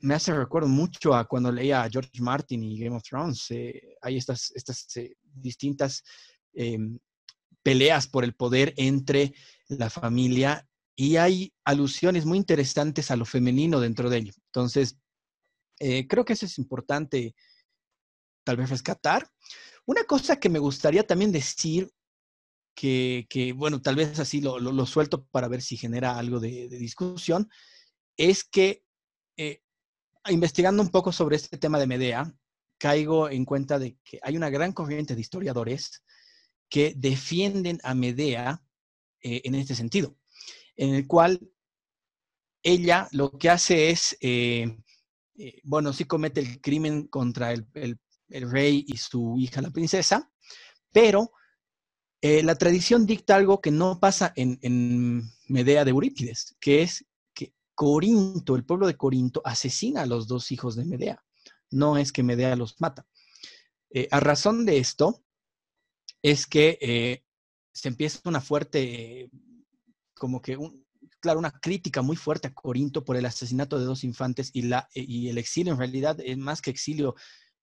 me hace recuerdo mucho a cuando leía a George Martin y Game of Thrones. hay estas, estas distintas em, peleas por el poder entre la familia y hay alusiones muy interesantes a lo femenino dentro de ello. Entonces, eh, creo que eso es importante tal vez rescatar. Una cosa que me gustaría también decir, que, bueno, tal vez así lo, suelto para ver si genera algo de, discusión, es que eh, investigando un poco sobre este tema de Medea, caigo en cuenta de que hay una gran corriente de historiadores que defienden a Medea eh, en este sentido, en el cual ella lo que hace es bueno, sí comete el crimen contra el, rey y su hija, la princesa, pero eh, la tradición dicta algo que no pasa en, Medea de Eurípides, que es que Corinto, el pueblo de Corinto, asesina a los dos hijos de Medea. No es que Medea los mata. Eh, a razón de esto, es que se empieza una fuerte, como que un, claro, una crítica muy fuerte a Corinto por el asesinato de dos infantes y, la, y el exilio, en realidad, es más que exilio,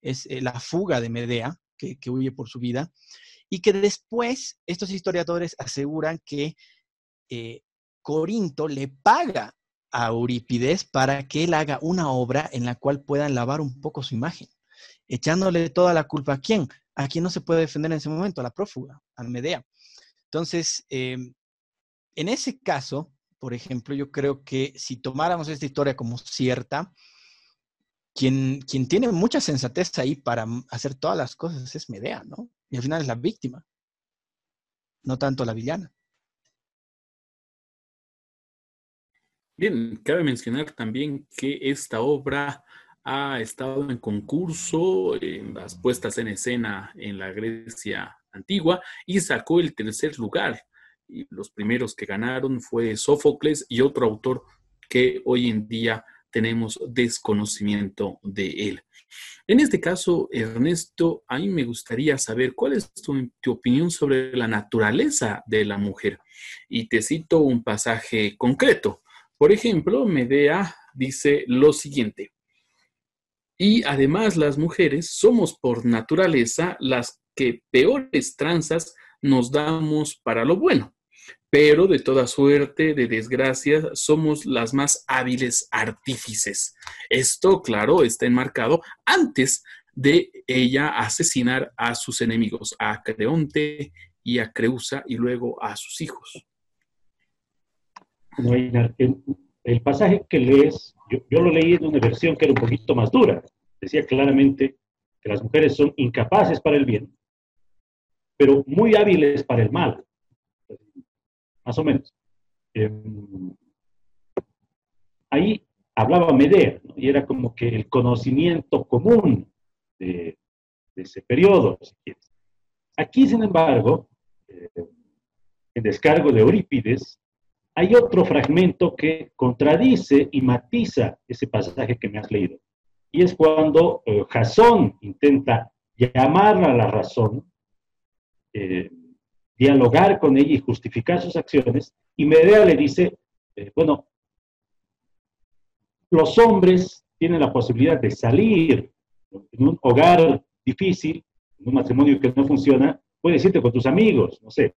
es eh, la fuga de Medea, que, huye por su vida, y que después estos historiadores aseguran que eh, Corinto le paga a Eurípides para que él haga una obra en la cual puedan lavar un poco su imagen. echándole toda la culpa a quién, a quien no se puede defender en ese momento, a la prófuga, a Medea. Entonces, em, en ese caso, por ejemplo, yo creo que si tomáramos esta historia como cierta, quien, quien tiene mucha sensatez ahí para hacer todas las cosas es Medea, ¿no? Y al final es la víctima, no tanto la villana. Bien, cabe mencionar también que esta obra ha estado en concurso en las puestas en escena en la Grecia antigua y sacó el tercer lugar. Y los primeros que ganaron fue Sófocles y otro autor que hoy en día tenemos desconocimiento de él. En este caso, Ernesto, a mí me gustaría saber cuál es tu, tu, opinión sobre la naturaleza de la mujer. Y te cito un pasaje concreto. Por ejemplo, Medea dice lo siguiente. Y además las mujeres somos por naturaleza las que peores tranzas nos damos para lo bueno, pero de toda suerte de desgracias somos las más hábiles artífices. Esto, claro, está enmarcado antes de ella asesinar a sus enemigos, a Creonte y a Creusa y luego a sus hijos el, pasaje que lees, yo, lo leí en una versión que era un poquito más dura. Decía claramente que las mujeres son incapaces para el bien, pero muy hábiles para el mal. Más o menos. Em, ahí hablaba Medea, y era como que el conocimiento común de, ese periodo, Aquí, sin embargo, eh, en descargo de Eurípides, hay otro fragmento que contradice y matiza ese pasaje que me has leído. Y es cuando eh, Jasón intenta llamarla a la razón, eh, dialogar con ella y justificar sus acciones, y Medea le dice, eh, bueno, los hombres tienen la posibilidad de salir en un hogar difícil, en un matrimonio que no funciona, puedes irte con tus amigos, no sé.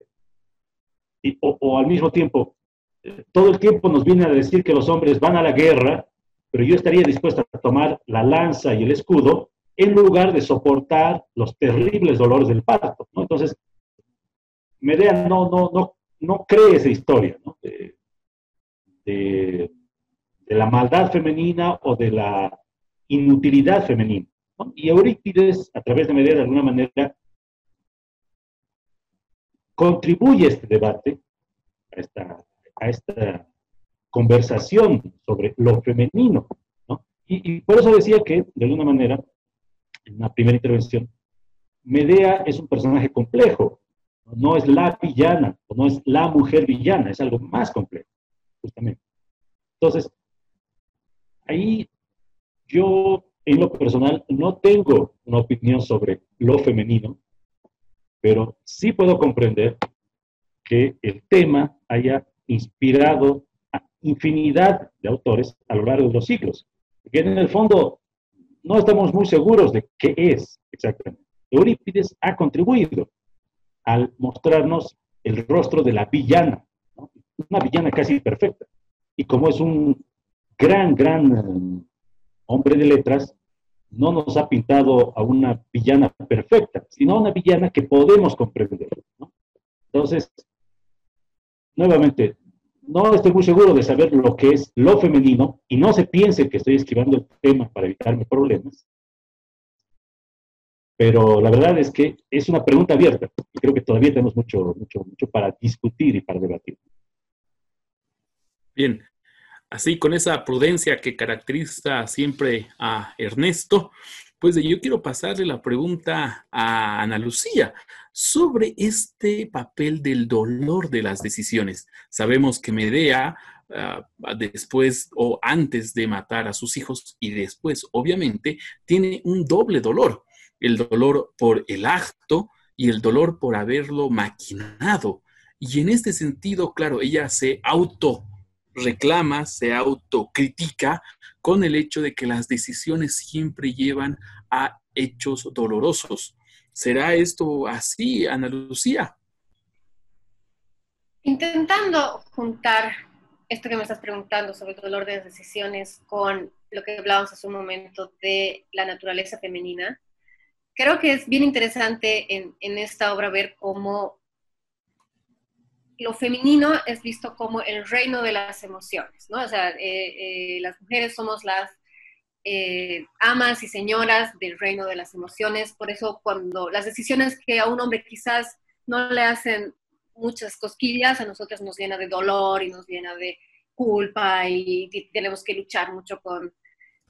o al mismo tiempo, todo el tiempo nos viene a decir que los hombres van a la guerra, pero yo estaría dispuesta a tomar la lanza y el escudo en lugar de soportar los terribles dolores del parto. Entonces, Medea no, no, no, no cree esa historia de, de, la maldad femenina o de la inutilidad femenina. Y Eurípides, a través de Medea, de alguna manera, contribuye a este debate, a esta a esta conversación sobre lo femenino. ¿no? Y, por eso decía que, de alguna manera, en la primera intervención, Medea es un personaje complejo, no es la villana, no es la mujer villana, es algo más complejo, justamente. Entonces, ahí yo, en lo personal, no tengo una opinión sobre lo femenino, pero sí puedo comprender que el tema haya inspirado a infinidad de autores a lo largo de los siglos. Que en el fondo no estamos muy seguros de qué es exactamente. Eurípides ha contribuido al mostrarnos el rostro de la villana, una villana casi perfecta. Y como es un gran, gran eh, hombre de letras, no nos ha pintado a una villana perfecta, sino a una villana que podemos comprender. Entonces, nuevamente, no estoy muy seguro de saber lo que es lo femenino y no se piense que estoy esquivando el tema para evitarme problemas. Pero la verdad es que es una pregunta abierta y creo que todavía tenemos mucho, mucho, mucho para discutir y para debatir. Bien, así con esa prudencia que caracteriza siempre a Ernesto, pues yo quiero pasarle la pregunta a Ana Lucía sobre este papel del dolor de las decisiones. Sabemos que Medea, ah, después o antes de matar a sus hijos y después, obviamente, tiene un doble dolor. El dolor por el acto y el dolor por haberlo maquinado. Y en este sentido, claro, ella se auto reclama, se autocritica con el hecho de que las decisiones siempre llevan a hechos dolorosos. ¿Será esto así, Ana Lucía? Intentando juntar esto que me estás preguntando sobre el dolor de las decisiones con lo que hablábamos hace un momento de la naturaleza femenina, creo que es bien interesante en, esta obra ver cómo lo femenino es visto como el reino de las emociones, ¿no? O sea, eh, eh, las mujeres somos las eh, amas y señoras del reino de las emociones, por eso cuando las decisiones que a un hombre quizás no le hacen muchas cosquillas, a nosotros nos llena de dolor y nos llena de culpa y, tenemos que luchar mucho con,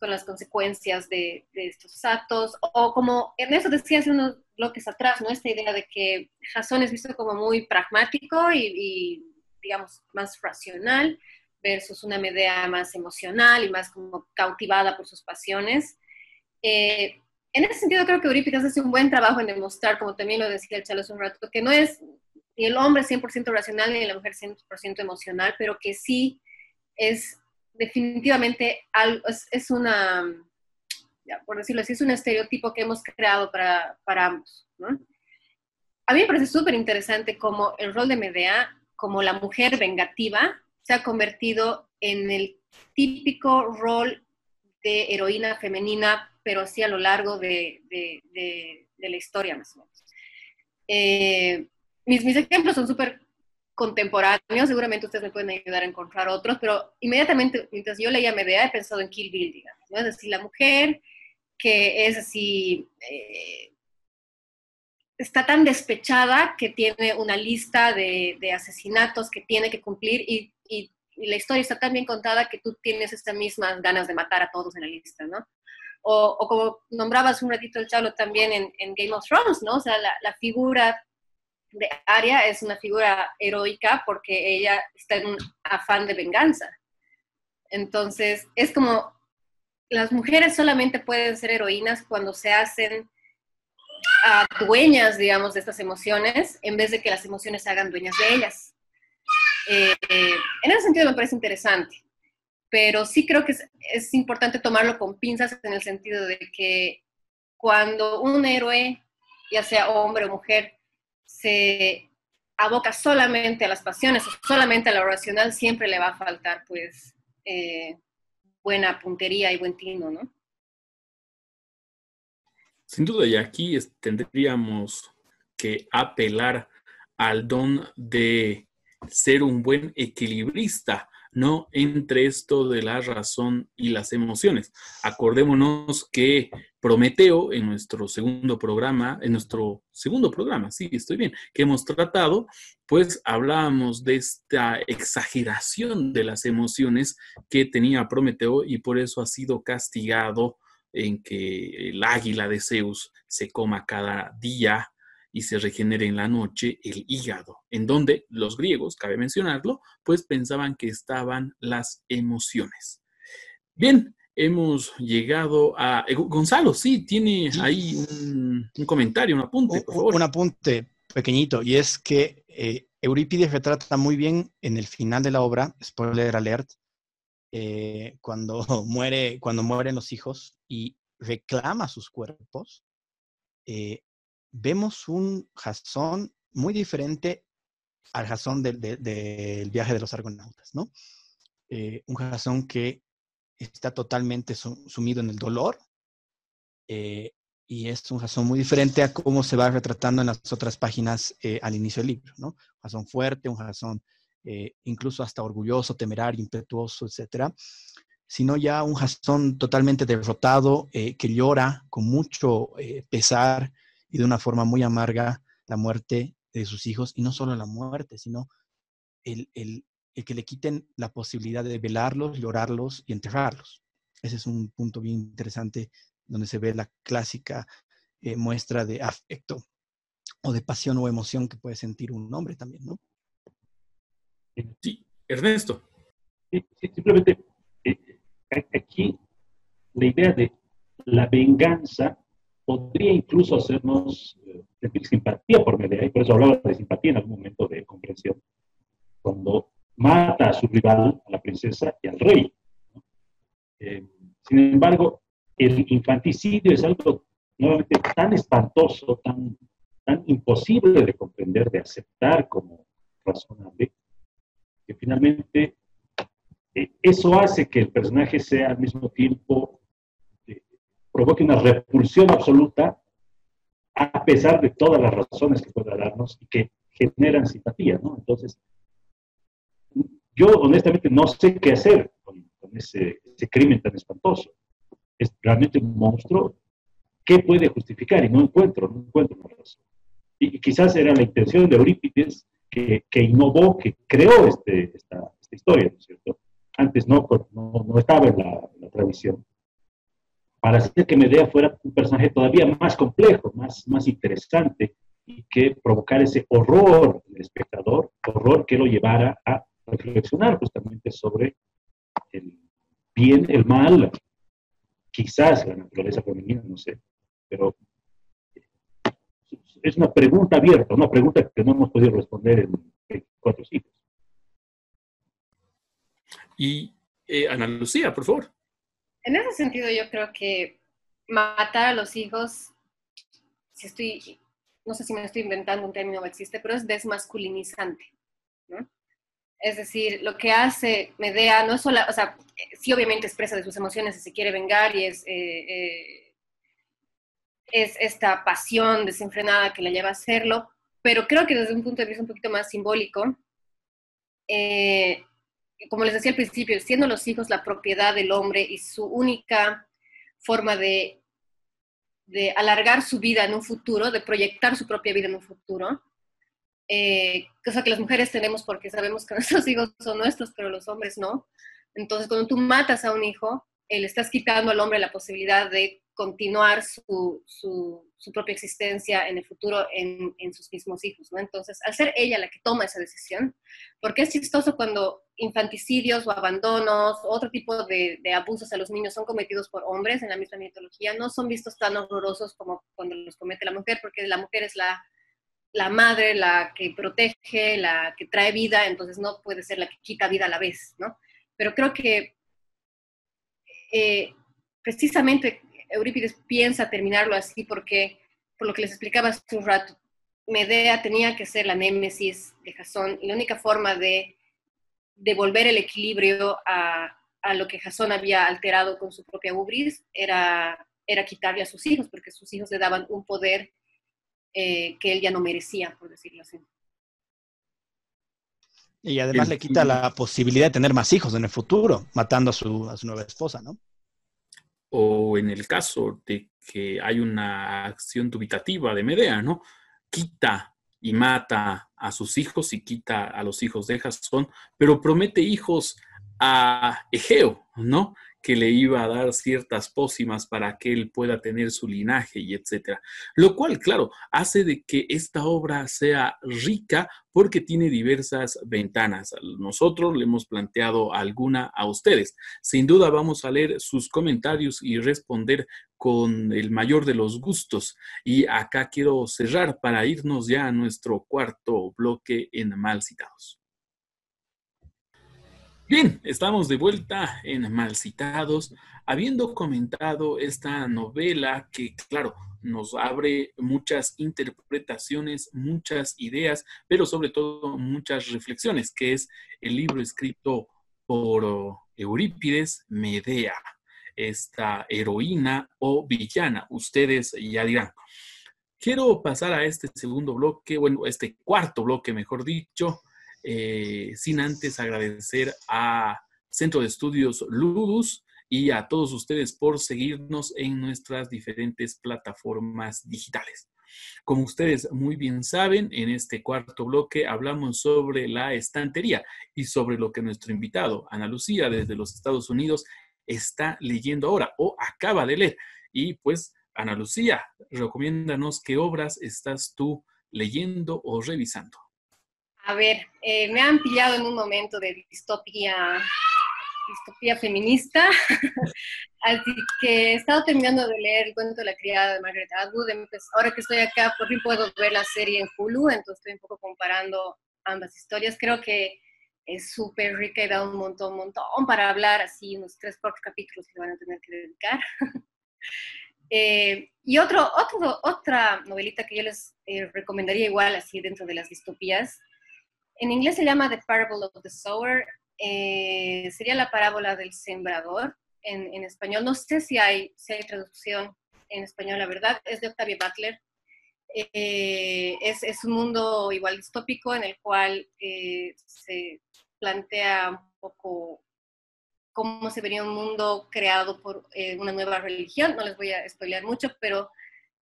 con las consecuencias de, de, estos actos. O como Ernesto decía hace unos bloques atrás, ¿no? Esta idea de que Jason es visto como muy pragmático y, y digamos, más racional versus una Medea más emocional y más como cautivada por sus pasiones. Eh, en ese sentido creo que Eurípides hace un buen trabajo en demostrar, como también lo decía el Chalo hace un rato, que no es ni el hombre 100% racional ni la mujer 100% emocional, pero que sí es definitivamente es, una, por decirlo así, es un estereotipo que hemos creado para, para ambos. A mí me parece súper interesante como el rol de Medea, como la mujer vengativa, se ha convertido en el típico rol de heroína femenina, pero así a lo largo de, de, la historia más o menos. Eh, mis, mis ejemplos son súper contemporáneos, seguramente ustedes me pueden ayudar a encontrar otros, pero inmediatamente, mientras yo leía Medea, he pensado en Kill Bill, digamos. Es decir, la mujer que es así, eh, está tan despechada que tiene una lista de, asesinatos que tiene que cumplir y, y, la historia está tan bien contada que tú tienes estas mismas ganas de matar a todos en la lista, ¿no? O, como nombrabas un ratito el Chalo también en, Game of Thrones, ¿no? O sea, la figura de Arya es una figura heroica porque ella está en un afán de venganza. Entonces, es como las mujeres solamente pueden ser heroínas cuando se hacen uh, dueñas, digamos, de estas emociones, en vez de que las emociones se hagan dueñas de ellas. Eh, en ese sentido me parece interesante, pero sí creo que es, es importante tomarlo con pinzas en el sentido de que cuando un héroe, ya sea hombre o mujer, se aboca solamente a las pasiones o solamente a lo racional, siempre le va a faltar, pues, eh, buena puntería y buen tino, ¿no? Sin duda, y aquí tendríamos que apelar al don de ser un buen equilibrista, ¿no? Entre esto de la razón y las emociones. Acordémonos que Prometeo, en nuestro segundo programa, en nuestro segundo programa, sí, estoy bien, que hemos tratado, pues hablábamos de esta exageración de las emociones que tenía Prometeo y por eso ha sido castigado en que el águila de Zeus se coma cada día y se regenere en la noche el hígado, en donde los griegos, cabe mencionarlo, pues pensaban que estaban las emociones. Bien, hemos llegado a... Eh, Gonzalo, sí, tiene ahí un, comentario, un apunte, por favor. Un apunte pequeñito, y es que eh, Eurípides retrata muy bien en el final de la obra, spoiler alert, eh, cuando, [laughs] muere, cuando mueren los hijos y reclama sus cuerpos, vemos un Jasón muy diferente al Jasón del, viaje de los argonautas, ¿no? un Jasón que está totalmente sumido en el dolor eh, y es un Jason muy diferente a cómo se va retratando en las otras páginas eh, al inicio del libro, ¿no? Un Jason fuerte, un Jason eh, incluso hasta orgulloso, temerario, impetuoso, etcétera, sino ya un Jason totalmente derrotado que llora con mucho pesar y de una forma muy amarga la muerte de sus hijos y no solo la muerte, sino el, el, el que le quiten la posibilidad de velarlos, llorarlos y enterrarlos. Ese es un punto bien interesante donde se ve la clásica eh, muestra de afecto o de pasión o emoción que puede sentir un hombre también, ¿no? Sí, Ernesto. Sí, simplemente eh, aquí la idea de la venganza podría incluso hacernos eh, sentir simpatía por Medea, y por eso hablaba de simpatía en algún momento de comprensión. Cuando mata a su rival, a la princesa y al rey. Eh, sin embargo, el infanticidio es algo nuevamente tan espantoso, tan, tan imposible de comprender, de aceptar como razonable, que finalmente eh, eso hace que el personaje sea al mismo tiempo, eh, provoque una repulsión absoluta a pesar de todas las razones que pueda darnos y que generan simpatía, ¿no? Entonces, yo honestamente no sé qué hacer con, ese, crimen tan espantoso. Es realmente un monstruo. ¿Qué puede justificar? Y no encuentro, no encuentro una razón. Y, quizás era la intención de Eurípides que, que innovó, que creó este, esta, historia, ¿no es cierto? Antes no, no, estaba en la, en la tradición para hacer que Medea fuera un personaje todavía más complejo, más, más interesante y que provocara ese horror en el espectador, horror que lo llevara a reflexionar justamente sobre el bien, el mal, quizás la naturaleza femenina, no sé, pero es una pregunta abierta, una pregunta que no hemos podido responder en 24 siglos. Y eh, Ana Lucía, por favor. En ese sentido, yo creo que matar a los hijos, si estoy, no sé si me estoy inventando un término, no existe, pero es desmasculinizante. Es decir, lo que hace Medea no es solo, o sea, sí obviamente expresa de sus emociones y se quiere vengar y es, eh, eh, es esta pasión desenfrenada que la lleva a hacerlo, pero creo que desde un punto de vista un poquito más simbólico, eh, como les decía al principio, siendo los hijos la propiedad del hombre y su única forma de, de alargar su vida en un futuro, de proyectar su propia vida en un futuro, eh, cosa que las mujeres tenemos porque sabemos que [laughs] nuestros hijos son nuestros, pero los hombres no. Entonces, cuando tú matas a un hijo, eh, le estás quitando al hombre la posibilidad de continuar su, su, propia existencia en el futuro en, en, sus mismos hijos, ¿no? Entonces, al ser ella la que toma esa decisión, porque es chistoso cuando infanticidios o abandonos, otro tipo de, abusos a los niños son cometidos por hombres en la misma mitología, no son vistos tan horrorosos como cuando los comete la mujer, porque la mujer es la, la madre, la que protege, la que trae vida, entonces no puede ser la que quita vida a la vez, ¿no? Pero creo que eh, precisamente Eurípides piensa terminarlo así porque, por lo que les explicaba hace un rato, Medea tenía que ser la némesis de Jasón y la única forma de devolver el equilibrio a, lo que Jasón había alterado con su propia ubris era, era quitarle a sus hijos, porque sus hijos le daban un poder eh, que él ya no merecía, por decirlo así. Y además le quita la posibilidad de tener más hijos en el futuro, matando a su, a su nueva esposa, ¿no? o en el caso de que hay una acción dubitativa de Medea, ¿no? Quita y mata a sus hijos y quita a los hijos de Jasón, pero promete hijos a Egeo, ¿no? Que le iba a dar ciertas pócimas para que él pueda tener su linaje y etcétera. Lo cual, claro, hace de que esta obra sea rica porque tiene diversas ventanas. Nosotros le hemos planteado alguna a ustedes. Sin duda vamos a leer sus comentarios y responder con el mayor de los gustos. Y acá quiero cerrar para irnos ya a nuestro cuarto bloque en Mal Citados. Bien, estamos de vuelta en Malcitados, habiendo comentado esta novela que, claro, nos abre muchas interpretaciones, muchas ideas, pero sobre todo muchas reflexiones, que es el libro escrito por Eurípides Medea, esta heroína o villana. Ustedes ya dirán. Quiero pasar a este segundo bloque, bueno, este cuarto bloque, mejor dicho, eh, sin antes agradecer a Centro de Estudios Ludus y a todos ustedes por seguirnos en nuestras diferentes plataformas digitales. Como ustedes muy bien saben, en este cuarto bloque hablamos sobre la estantería y sobre lo que nuestro invitado, Ana Lucía, desde los Estados Unidos, está leyendo ahora o acaba de leer. Y pues, Ana Lucía, recomiéndanos qué obras estás tú leyendo o revisando. A ver, eh, me han pillado en un momento de distopía, distopía feminista, [laughs] así que he estado terminando de leer el cuento de la criada de Margaret Atwood. ahora que estoy acá, por fin puedo ver la serie en Hulu, entonces estoy un poco comparando ambas historias. Creo que es súper rica y da un montón, montón para hablar, así unos tres, cuatro capítulos que van a tener que dedicar. [laughs] Eh, y otro, otro, otra novelita que yo les eh, recomendaría igual, así dentro de las distopías, en inglés se llama The Parable of the Sower. eh, sería la parábola del sembrador en, español. No sé si hay, traducción en español, la verdad. Es de Octavia Butler. Eh, es, un mundo igual distópico en el cual eh, se plantea un poco cómo se vería un mundo creado por eh, una nueva religión. No les voy a spoilear mucho, pero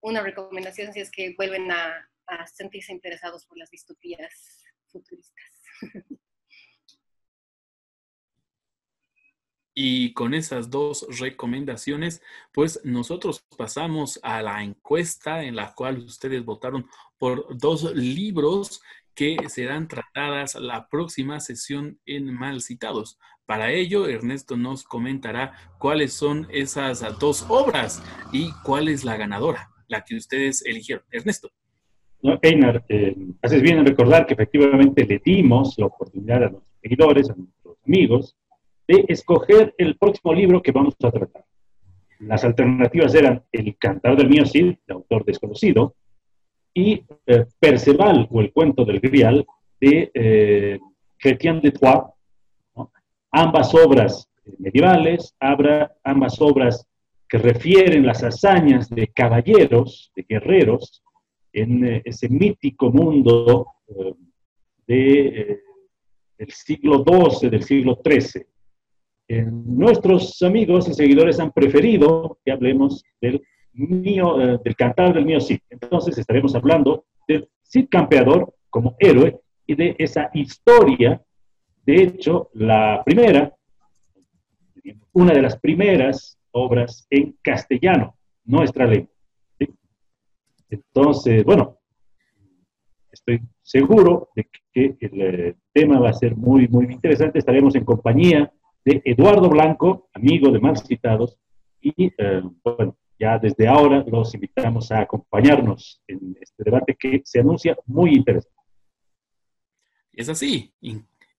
una recomendación si es que vuelven a sentirse interesados por las distopías futuristas. Y con esas dos recomendaciones, pues nosotros pasamos a la encuesta en la cual ustedes votaron por dos libros que serán tratadas la próxima sesión en Mal Citados. Para ello, Ernesto nos comentará cuáles son esas dos obras y cuál es la ganadora, la que ustedes eligieron. Ernesto. No, Einar, eh, haces bien en recordar que efectivamente le dimos la oportunidad a nuestros seguidores, a nuestros amigos, de escoger el próximo libro que vamos a tratar. Las alternativas eran El Cantar del Mío Cid, de autor desconocido, y eh, Perceval, o El Cuento del Grial, de eh, Chrétien de Troyes. ¿no? Ambas obras medievales, abra, ambas obras que refieren las hazañas de caballeros, de guerreros, en eh, ese mítico mundo eh, de, eh, del siglo XII, del siglo XIII. Nuestros amigos y seguidores han preferido que hablemos del, mío, del cantar del mío Cid. Entonces estaremos hablando del Cid campeador como héroe y de esa historia. De hecho, la primera, una de las primeras obras en castellano, nuestra lengua. Entonces, bueno, estoy seguro de que el eh, tema va a ser muy, muy interesante. Estaremos en compañía de Eduardo Blanco, amigo de Mal Citados, y eh, bueno, ya desde ahora los invitamos a acompañarnos en este debate que se anuncia muy interesante. Es así,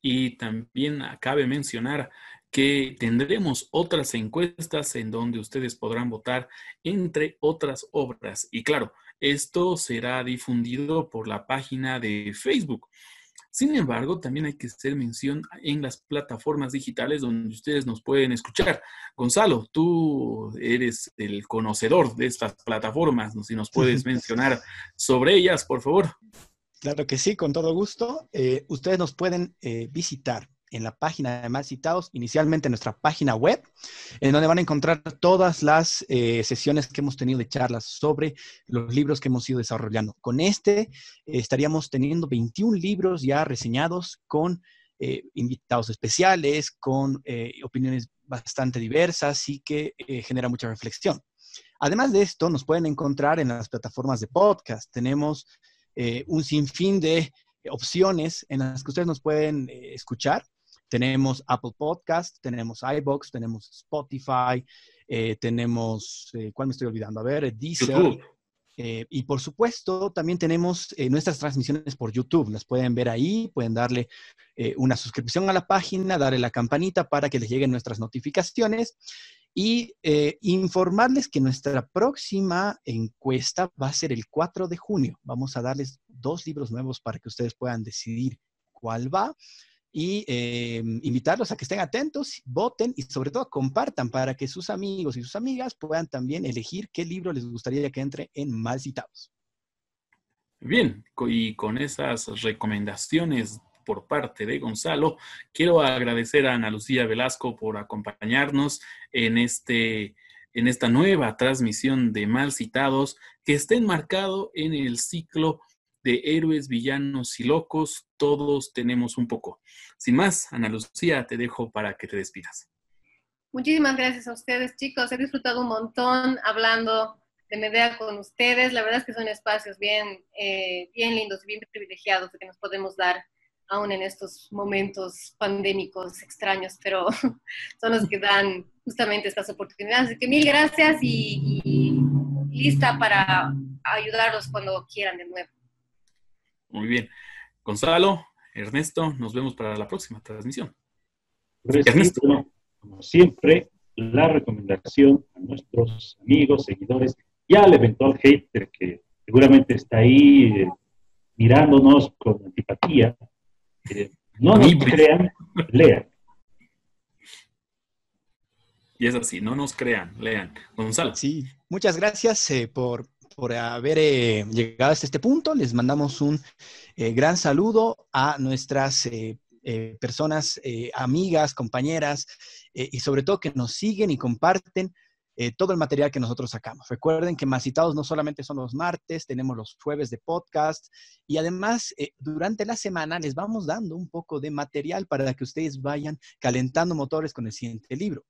y también cabe mencionar que tendremos otras encuestas en donde ustedes podrán votar entre otras obras. Y claro, esto será difundido por la página de Facebook. Sin embargo, también hay que hacer mención en las plataformas digitales donde ustedes nos pueden escuchar. Gonzalo, tú eres el conocedor de estas plataformas, si nos puedes [laughs] mencionar sobre ellas, por favor. Claro que sí, con todo gusto. Eh, ustedes nos pueden eh, visitar en la página de Más Citados, inicialmente en nuestra página web, en donde van a encontrar todas las eh, sesiones que hemos tenido de charlas sobre los libros que hemos ido desarrollando. Con este eh, estaríamos teniendo 21 libros ya reseñados con eh, invitados especiales, con opiniones bastante diversas y que genera mucha reflexión. Además de esto, nos pueden encontrar en las plataformas de podcast. Tenemos un sinfín de opciones en las que ustedes nos pueden escuchar tenemos Apple Podcast, tenemos iBox, tenemos Spotify, eh, tenemos, eh, ¿cuál me estoy olvidando? A ver, Deezer. Eh, y por supuesto, también tenemos nuestras transmisiones por YouTube. Las pueden ver ahí, pueden darle una suscripción a la página, darle la campanita para que les lleguen nuestras notificaciones y informarles que nuestra próxima encuesta va a ser el 4 de junio. Vamos a darles dos libros nuevos para que ustedes puedan decidir cuál va y eh, invitarlos a que estén atentos, voten y sobre todo compartan para que sus amigos y sus amigas puedan también elegir qué libro les gustaría que entre en Mal Citados. Bien, y con esas recomendaciones por parte de Gonzalo, quiero agradecer a Ana Lucía Velasco por acompañarnos en, este, en esta nueva transmisión de Mal Citados que está enmarcado en el ciclo de héroes, villanos y locos, todos tenemos un poco. Sin más, Ana Lucía, te dejo para que te despidas. Muchísimas gracias a ustedes, chicos. He disfrutado un montón hablando de Medea con ustedes. La verdad es que son espacios bien, eh, bien lindos y bien privilegiados que nos podemos dar aún en estos momentos pandémicos extraños, pero [laughs] son los que dan justamente estas oportunidades. Así que mil gracias y, y lista para ayudarlos cuando quieran de nuevo. Muy bien. Gonzalo, Ernesto, nos vemos para la próxima transmisión. Ernesto. Como siempre, la recomendación a nuestros amigos, seguidores y al eventual hater que seguramente está ahí eh, mirándonos con antipatía. No nos crean, lean. Y es así, no nos crean, lean. Gonzalo. Sí, muchas gracias eh, por por haber eh, llegado hasta este punto. Les mandamos un eh, gran saludo a nuestras personas, amigas, compañeras y sobre todo que nos siguen y comparten eh, todo el material que nosotros sacamos. Recuerden que Más Citados no solamente son los martes, tenemos los jueves de podcast y además eh, durante la semana les vamos dando un poco de material para que ustedes vayan calentando motores con el siguiente libro.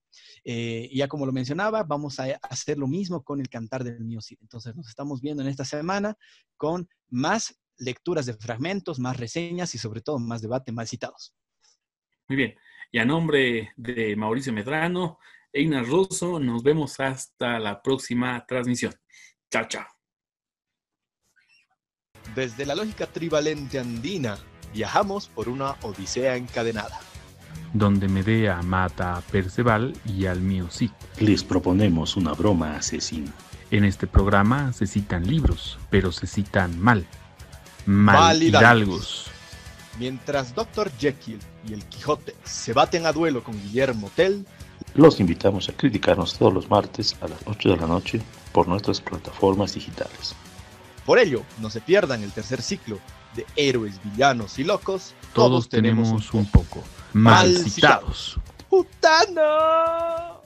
Eh, ya como lo mencionaba, vamos a hacer lo mismo con el Cantar del Mío Cid. Entonces nos estamos viendo en esta semana con más lecturas de fragmentos, más reseñas y sobre todo más debate, más citados. Muy bien. Y a nombre de Mauricio Medrano, Eina Russo. Nos vemos hasta la próxima transmisión. Chao, chao. Desde la lógica trivalente andina, viajamos por una odisea encadenada. Donde Medea mata a Perceval y al mío sí. Les proponemos una broma asesina. En este programa se citan libros, pero se citan mal. Mal, hidalgos. Mientras Dr. Jekyll y el Quijote se baten a duelo con Guillermo Tell, los invitamos a criticarnos todos los martes a las 8 de la noche por nuestras plataformas digitales. Por ello, no se pierdan el tercer ciclo de Héroes, Villanos y Locos. Todos, tenemos, un poco mal citados. ¡Putano!